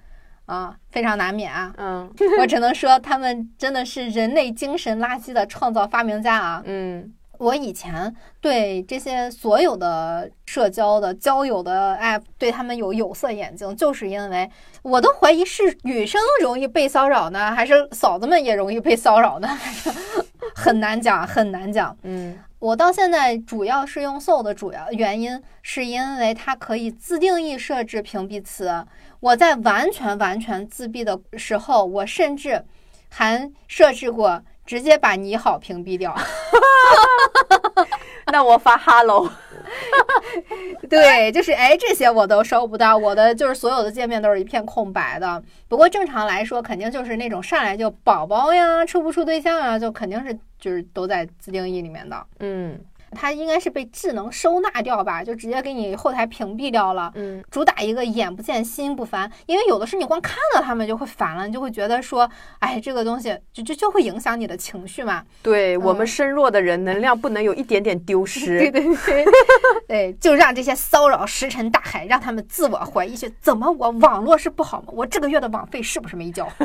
啊，非常难免啊。嗯，我只能说他们真的是人类精神垃圾的创造发明家啊。嗯。我以前对这些所有的社交的交友的 app 对他们有有色眼镜，就是因为我都怀疑是女生容易被骚扰呢，还是嫂子们也容易被骚扰呢？[LAUGHS] 很难讲，很难讲。嗯，我到现在主要是用 Soul 的主要原因，是因为它可以自定义设置屏蔽词。我在完全完全自闭的时候，我甚至还设置过。直接把你好屏蔽掉，[LAUGHS] [LAUGHS] 那我发 hello，[LAUGHS] 对，就是哎，这些我都收不到，我的就是所有的界面都是一片空白的。不过正常来说，肯定就是那种上来就宝宝呀，处不处对象啊，就肯定是就是都在自定义里面的，嗯。它应该是被智能收纳掉吧，就直接给你后台屏蔽掉了。嗯，主打一个眼不见心不烦，因为有的是你光看到他们就会烦了，你就会觉得说，哎，这个东西就就就会影响你的情绪嘛。对我们身弱的人，能量不能有一点点丢失。对 [LAUGHS] 对对，[LAUGHS] 对，就让这些骚扰石沉大海，让他们自我怀疑去。怎么我网络是不好吗？我这个月的网费是不是没交？[LAUGHS]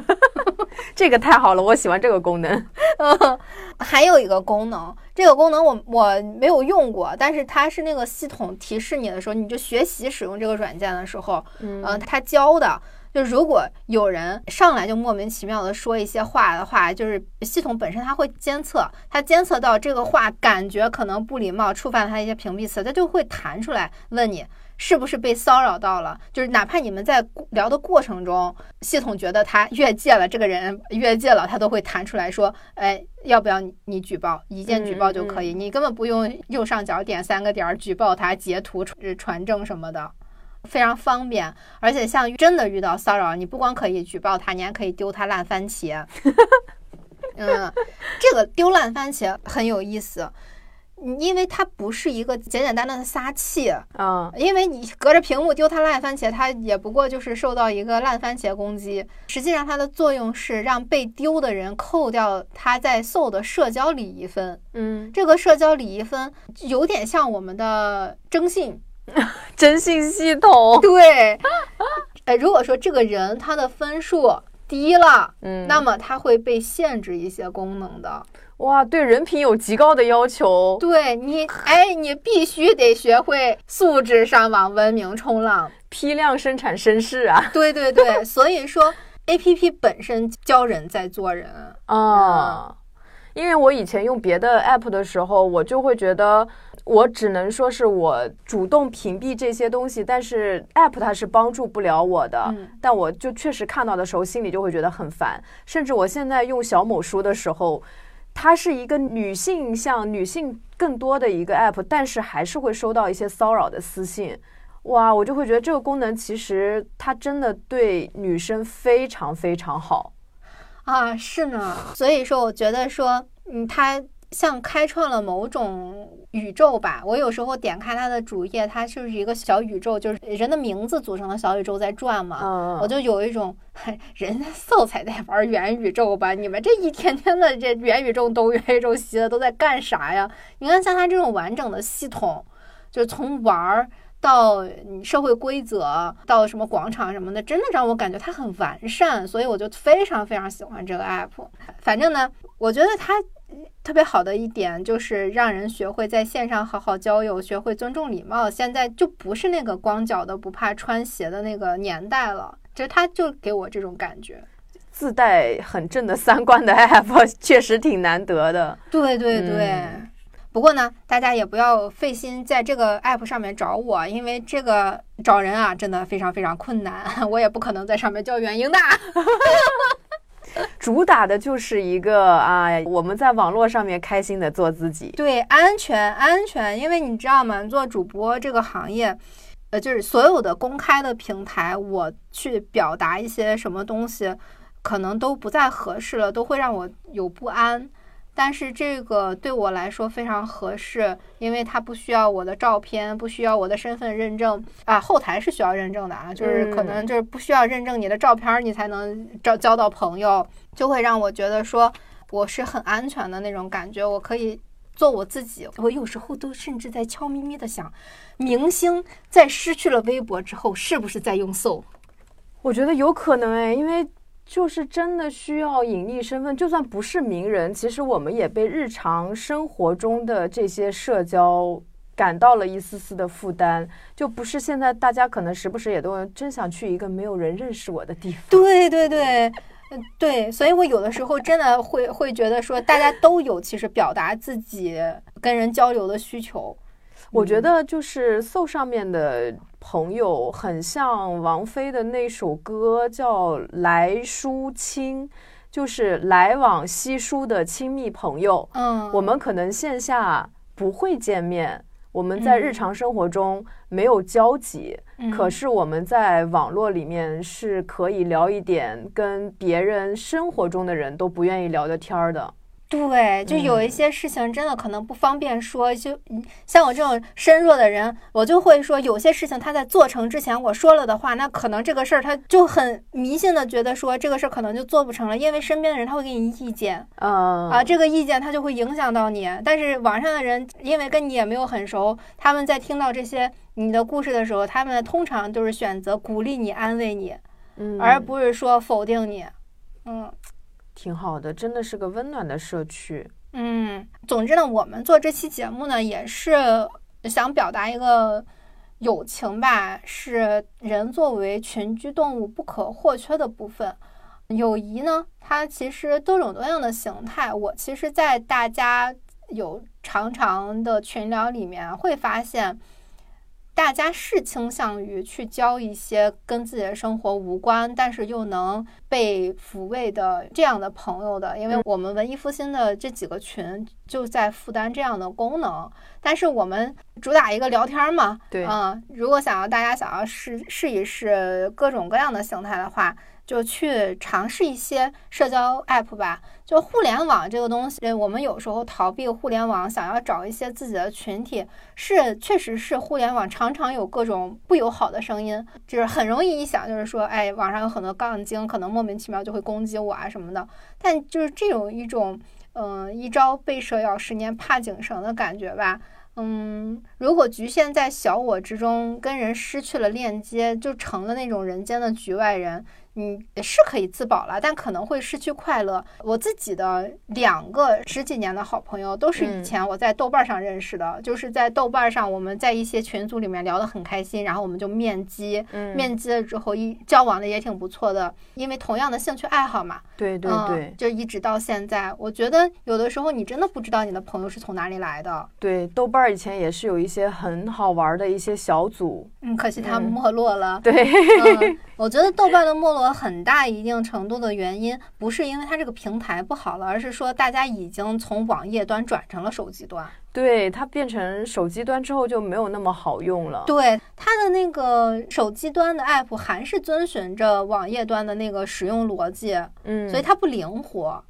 [LAUGHS] 这个太好了，我喜欢这个功能。嗯，[LAUGHS] 还有一个功能。这个功能我我没有用过，但是它是那个系统提示你的时候，你就学习使用这个软件的时候，嗯，它教的，就如果有人上来就莫名其妙的说一些话的话，就是系统本身它会监测，它监测到这个话感觉可能不礼貌，触犯它一些屏蔽词，它就会弹出来问你。是不是被骚扰到了？就是哪怕你们在聊的过程中，系统觉得他越界了，这个人越界了，他都会弹出来说：“哎，要不要你你举报？一键举报就可以，你根本不用右上角点三个点举报他，截图传传证什么的，非常方便。而且像真的遇到骚扰，你不光可以举报他，你还可以丢他烂番茄。嗯，这个丢烂番茄很有意思。”因为它不是一个简简单单的撒气，嗯，因为你隔着屏幕丢它烂番茄，它也不过就是受到一个烂番茄攻击。实际上，它的作用是让被丢的人扣掉他在 Soul 的社交礼仪分。嗯，这个社交礼仪分有点像我们的征信，[LAUGHS] 征信系统。对，呃，如果说这个人他的分数低了，嗯，那么它会被限制一些功能的。哇，对人品有极高的要求。对你，哎，你必须得学会素质上网、文明冲浪、批量生产绅士啊！对对对，所以说 A P P 本身教人在做人啊。因为我以前用别的 App 的时候，我就会觉得。我只能说是我主动屏蔽这些东西，但是 App 它是帮助不了我的。但我就确实看到的时候，心里就会觉得很烦。甚至我现在用小某书的时候，它是一个女性向女性更多的一个 App，但是还是会收到一些骚扰的私信。哇，我就会觉得这个功能其实它真的对女生非常非常好啊！是呢，所以说我觉得说，嗯，它。像开创了某种宇宙吧，我有时候点开它的主页，它就是一个小宇宙，就是人的名字组成的小宇宙在转嘛。我就有一种，[LAUGHS] 人家色彩在玩元宇宙吧？你们这一天天的这元宇宙东元宇宙西的都在干啥呀？你看像它这种完整的系统，就是从玩儿到社会规则，到什么广场什么的，真的让我感觉它很完善，所以我就非常非常喜欢这个 app。反正呢，我觉得它特别好的一点就是让人学会在线上好好交友，学会尊重礼貌。现在就不是那个光脚的不怕穿鞋的那个年代了，就他就给我这种感觉。自带很正的三观的 [LAUGHS] app 确实挺难得的。对对对，不过呢，大家也不要费心在这个 app 上面找我，因为这个找人啊，真的非常非常困难，[LAUGHS] 我也不可能在上面叫原因的。[LAUGHS] 主打的就是一个啊，我们在网络上面开心的做自己。对，安全安全，因为你知道吗？做主播这个行业，呃，就是所有的公开的平台，我去表达一些什么东西。可能都不再合适了，都会让我有不安。但是这个对我来说非常合适，因为它不需要我的照片，不需要我的身份认证啊。后台是需要认证的啊，就是可能就是不需要认证你的照片，你才能交交到朋友，就会让我觉得说我是很安全的那种感觉。我可以做我自己。我有时候都甚至在悄咪咪的想，明星在失去了微博之后，是不是在用 So？我觉得有可能哎，因为。就是真的需要隐匿身份，就算不是名人，其实我们也被日常生活中的这些社交感到了一丝丝的负担。就不是现在大家可能时不时也都真想去一个没有人认识我的地方。对对对，嗯对，所以我有的时候真的会会觉得说，大家都有其实表达自己跟人交流的需求。我觉得就是 so 上面的。朋友很像王菲的那首歌，叫《来书亲》，就是来往稀疏的亲密朋友。嗯，我们可能线下不会见面，我们在日常生活中没有交集，可是我们在网络里面是可以聊一点跟别人生活中的人都不愿意聊的天儿的。对，就有一些事情真的可能不方便说，就像我这种身弱的人，我就会说有些事情他在做成之前我说了的话，那可能这个事儿他就很迷信的觉得说这个事儿可能就做不成了，因为身边的人他会给你意见，啊，这个意见他就会影响到你。但是网上的人因为跟你也没有很熟，他们在听到这些你的故事的时候，他们通常都是选择鼓励你、安慰你，而不是说否定你，嗯。挺好的，真的是个温暖的社区。嗯，总之呢，我们做这期节目呢，也是想表达一个友情吧，是人作为群居动物不可或缺的部分。友谊呢，它其实多种多样的形态。我其实，在大家有常常的群聊里面，会发现。大家是倾向于去交一些跟自己的生活无关，但是又能被抚慰的这样的朋友的，因为我们文艺复兴的这几个群就在负担这样的功能。但是我们主打一个聊天嘛，对，嗯，如果想要大家想要试试一试各种各样的形态的话。就去尝试一些社交 app 吧。就互联网这个东西，我们有时候逃避互联网，想要找一些自己的群体，是确实是互联网常常有各种不友好的声音，就是很容易一想就是说，哎，网上有很多杠精，可能莫名其妙就会攻击我啊什么的。但就是这种一种，嗯，一朝被蛇咬，十年怕井绳的感觉吧。嗯，如果局限在小我之中，跟人失去了链接，就成了那种人间的局外人。你是可以自保了，但可能会失去快乐。我自己的两个十几年的好朋友，都是以前我在豆瓣上认识的，就是在豆瓣上，我们在一些群组里面聊得很开心，然后我们就面基，面基了之后一交往的也挺不错的，因为同样的兴趣爱好嘛。对对对，就一直到现在，我觉得有的时候你真的不知道你的朋友是从哪里来的。对，豆瓣以前也是有一些很好玩的一些小组，嗯，可惜它没落了。对嗯，我觉得豆瓣的没落。很大一定程度的原因不是因为它这个平台不好了，而是说大家已经从网页端转成了手机端。对，它变成手机端之后就没有那么好用了。对，它的那个手机端的 app 还是遵循着网页端的那个使用逻辑，嗯，所以它不灵活。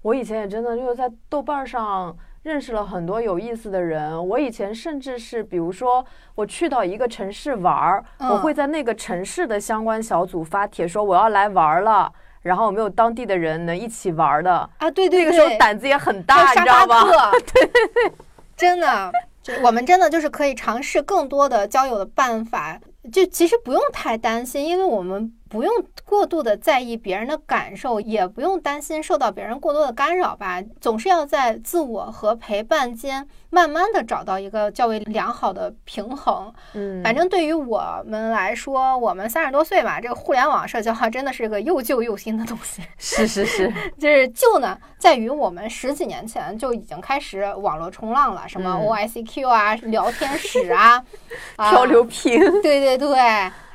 我以前也真的就是在豆瓣上。认识了很多有意思的人。我以前甚至是，比如说我去到一个城市玩儿，我会在那个城市的相关小组发帖说我要来玩了，然后有没有当地的人能一起玩的啊？对对对，那个时候胆子也很大，你知道吗？对对对，[LAUGHS] 真的。就我们真的就是可以尝试更多的交友的办法，就其实不用太担心，因为我们。不用过度的在意别人的感受，也不用担心受到别人过多的干扰吧。总是要在自我和陪伴间，慢慢的找到一个较为良好的平衡。嗯，反正对于我们来说，我们三十多岁吧，这个互联网社交真的是个又旧又新的东西。是 [LAUGHS] 是是，[LAUGHS] 就是旧呢，在于我们十几年前就已经开始网络冲浪了，什么 OICQ 啊、聊天室啊、[LAUGHS] 漂流瓶，对对对。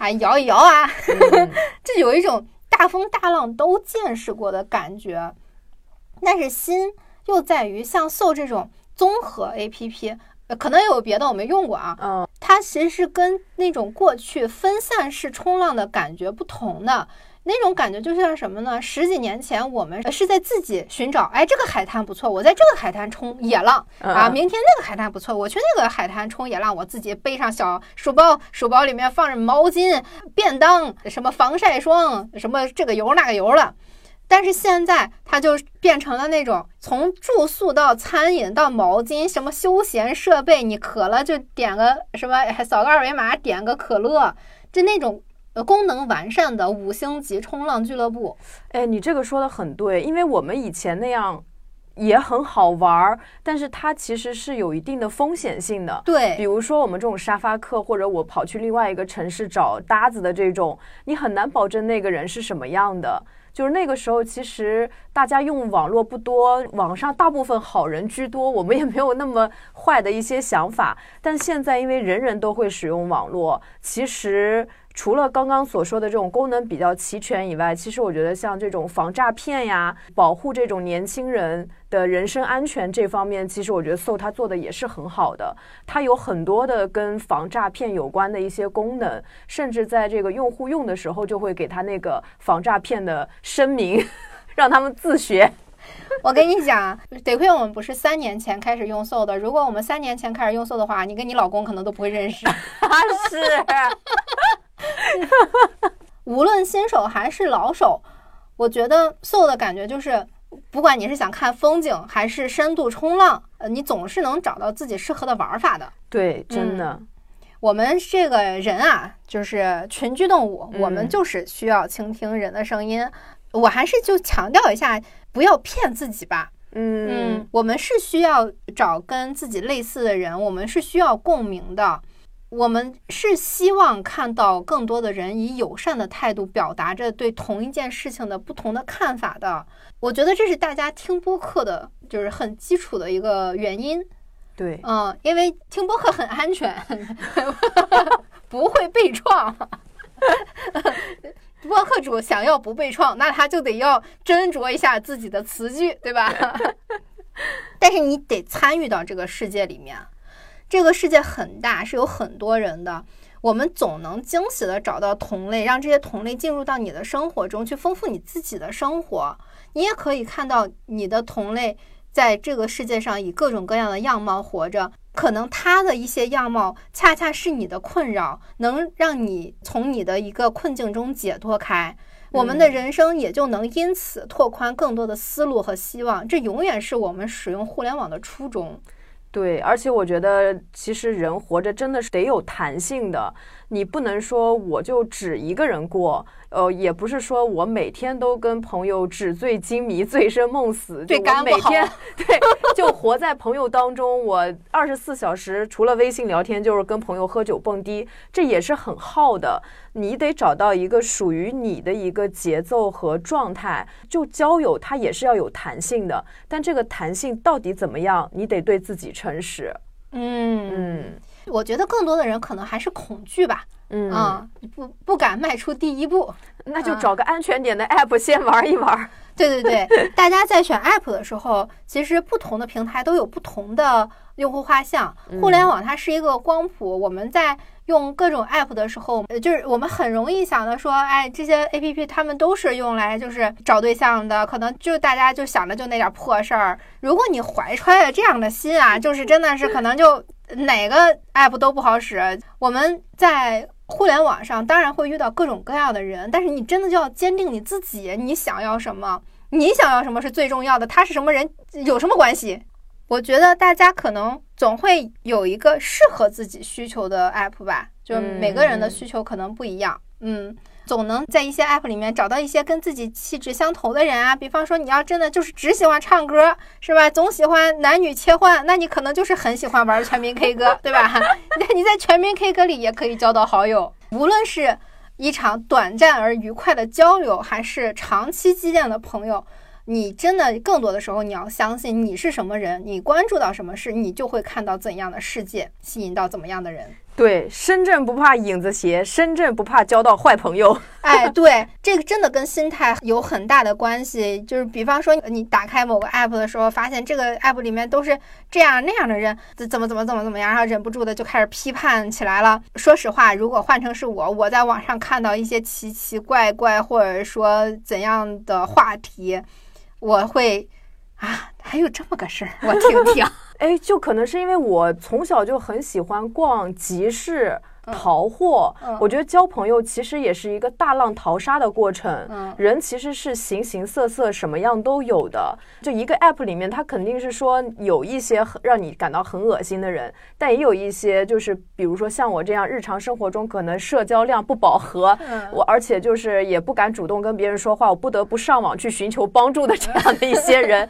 啊，摇一摇啊，这有一种大风大浪都见识过的感觉。但是新又在于像 So 这种综合 APP，可能有别的我没用过啊。嗯，它其实是跟那种过去分散式冲浪的感觉不同的。那种感觉就像什么呢？十几年前我们是在自己寻找，哎，这个海滩不错，我在这个海滩冲野浪啊。明天那个海滩不错，我去那个海滩冲野浪。我自己背上小书包，书包里面放着毛巾、便当、什么防晒霜、什么这个油那个油了。但是现在它就变成了那种从住宿到餐饮到毛巾，什么休闲设备，你渴了就点个什么，扫个二维码点个可乐，就那种。呃，功能完善的五星级冲浪俱乐部。哎，你这个说的很对，因为我们以前那样也很好玩儿，但是它其实是有一定的风险性的。对，比如说我们这种沙发客，或者我跑去另外一个城市找搭子的这种，你很难保证那个人是什么样的。就是那个时候，其实大家用网络不多，网上大部分好人居多，我们也没有那么坏的一些想法。但现在，因为人人都会使用网络，其实。除了刚刚所说的这种功能比较齐全以外，其实我觉得像这种防诈骗呀、保护这种年轻人的人身安全这方面，其实我觉得 So 它做的也是很好的。它有很多的跟防诈骗有关的一些功能，甚至在这个用户用的时候就会给他那个防诈骗的声明，[LAUGHS] 让他们自学。我跟你讲，得亏我们不是三年前开始用 So 的。如果我们三年前开始用 So 的话，你跟你老公可能都不会认识。[LAUGHS] 是。[LAUGHS] 无论新手还是老手，我觉得 So 的感觉就是，不管你是想看风景还是深度冲浪，呃，你总是能找到自己适合的玩法的。对，真的。我们这个人啊，就是群居动物，我们就是需要倾听人的声音。我还是就强调一下，不要骗自己吧。嗯，我们是需要找跟自己类似的人，我们是需要共鸣的。我们是希望看到更多的人以友善的态度表达着对同一件事情的不同的看法的。我觉得这是大家听播客的，就是很基础的一个原因。对，嗯，因为听播客很安全，[LAUGHS] 不会被创。[LAUGHS] 播客主想要不被创，那他就得要斟酌一下自己的词句，对吧？[LAUGHS] 但是你得参与到这个世界里面。这个世界很大，是有很多人的。我们总能惊喜的找到同类，让这些同类进入到你的生活中去，丰富你自己的生活。你也可以看到你的同类在这个世界上以各种各样的样貌活着，可能他的一些样貌恰恰是你的困扰，能让你从你的一个困境中解脱开。我们的人生也就能因此拓宽更多的思路和希望。这永远是我们使用互联网的初衷。对，而且我觉得，其实人活着真的是得有弹性的，你不能说我就只一个人过。呃，也不是说我每天都跟朋友纸醉金迷、醉生梦死，就我每天对就活在朋友当中。我二十四小时除了微信聊天，就是跟朋友喝酒蹦迪，这也是很耗的。你得找到一个属于你的一个节奏和状态。就交友，它也是要有弹性的，但这个弹性到底怎么样，你得对自己诚实。嗯嗯，我觉得更多的人可能还是恐惧吧。嗯啊，不不敢迈出第一步，那就找个安全点的 app 先玩一玩。对对对，大家在选 app 的时候，其实不同的平台都有不同的用户画像。互联网它是一个光谱，我们在用各种 app 的时候，就是我们很容易想的说，哎，这些 app 他们都是用来就是找对象的，可能就大家就想着就那点破事儿。如果你怀揣着这样的心啊，就是真的是可能就哪个 app 都不好使。我们在互联网上当然会遇到各种各样的人，但是你真的就要坚定你自己，你想要什么，你想要什么是最重要的。他是什么人有什么关系？我觉得大家可能总会有一个适合自己需求的 app 吧，就是每个人的需求可能不一样。嗯，总能在一些 app 里面找到一些跟自己气质相投的人啊。比方说，你要真的就是只喜欢唱歌，是吧？总喜欢男女切换，那你可能就是很喜欢玩全民 K 歌，对吧？[LAUGHS] 那你在全民 K 歌里也可以交到好友。无论是一场短暂而愉快的交流，还是长期积淀的朋友。你真的更多的时候，你要相信你是什么人，你关注到什么事，你就会看到怎样的世界，吸引到怎么样的人。对，深圳不怕影子斜，深圳不怕交到坏朋友。哎，对，这个真的跟心态有很大的关系。就是比方说，你打开某个 app 的时候，发现这个 app 里面都是这样那样的人，怎么怎么怎么怎么样，然后忍不住的就开始批判起来了。说实话，如果换成是我，我在网上看到一些奇奇怪怪或者说怎样的话题。我会啊，还有这么个事儿，我听听。[LAUGHS] 哎，就可能是因为我从小就很喜欢逛集市。淘货，我觉得交朋友其实也是一个大浪淘沙的过程。嗯，人其实是形形色色，什么样都有的。就一个 app 里面，它肯定是说有一些让你感到很恶心的人，但也有一些就是比如说像我这样日常生活中可能社交量不饱和，我而且就是也不敢主动跟别人说话，我不得不上网去寻求帮助的这样的一些人。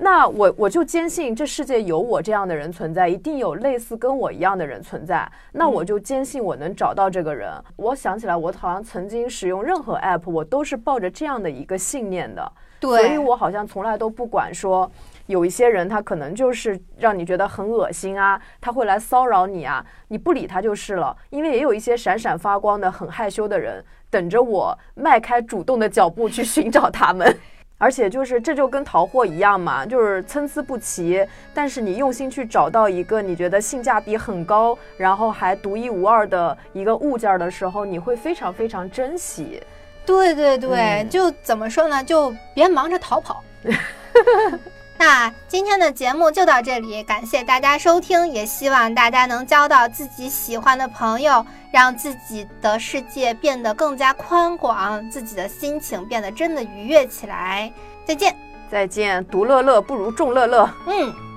那我我就坚信这世界有我这样的人存在，一定有类似跟我一样的人存在。那我就坚信我能找到这个人。我想起来，我好像曾经使用任何 app，我都是抱着这样的一个信念的。对，所以我好像从来都不管说有一些人他可能就是让你觉得很恶心啊，他会来骚扰你啊，你不理他就是了。因为也有一些闪闪发光的很害羞的人，等着我迈开主动的脚步去寻找他们。而且就是这就跟淘货一样嘛，就是参差不齐，但是你用心去找到一个你觉得性价比很高，然后还独一无二的一个物件的时候，你会非常非常珍惜。对对对，就怎么说呢？就别忙着逃跑。[LAUGHS] 那今天的节目就到这里，感谢大家收听，也希望大家能交到自己喜欢的朋友，让自己的世界变得更加宽广，自己的心情变得真的愉悦起来。再见，再见，独乐乐不如众乐乐。嗯。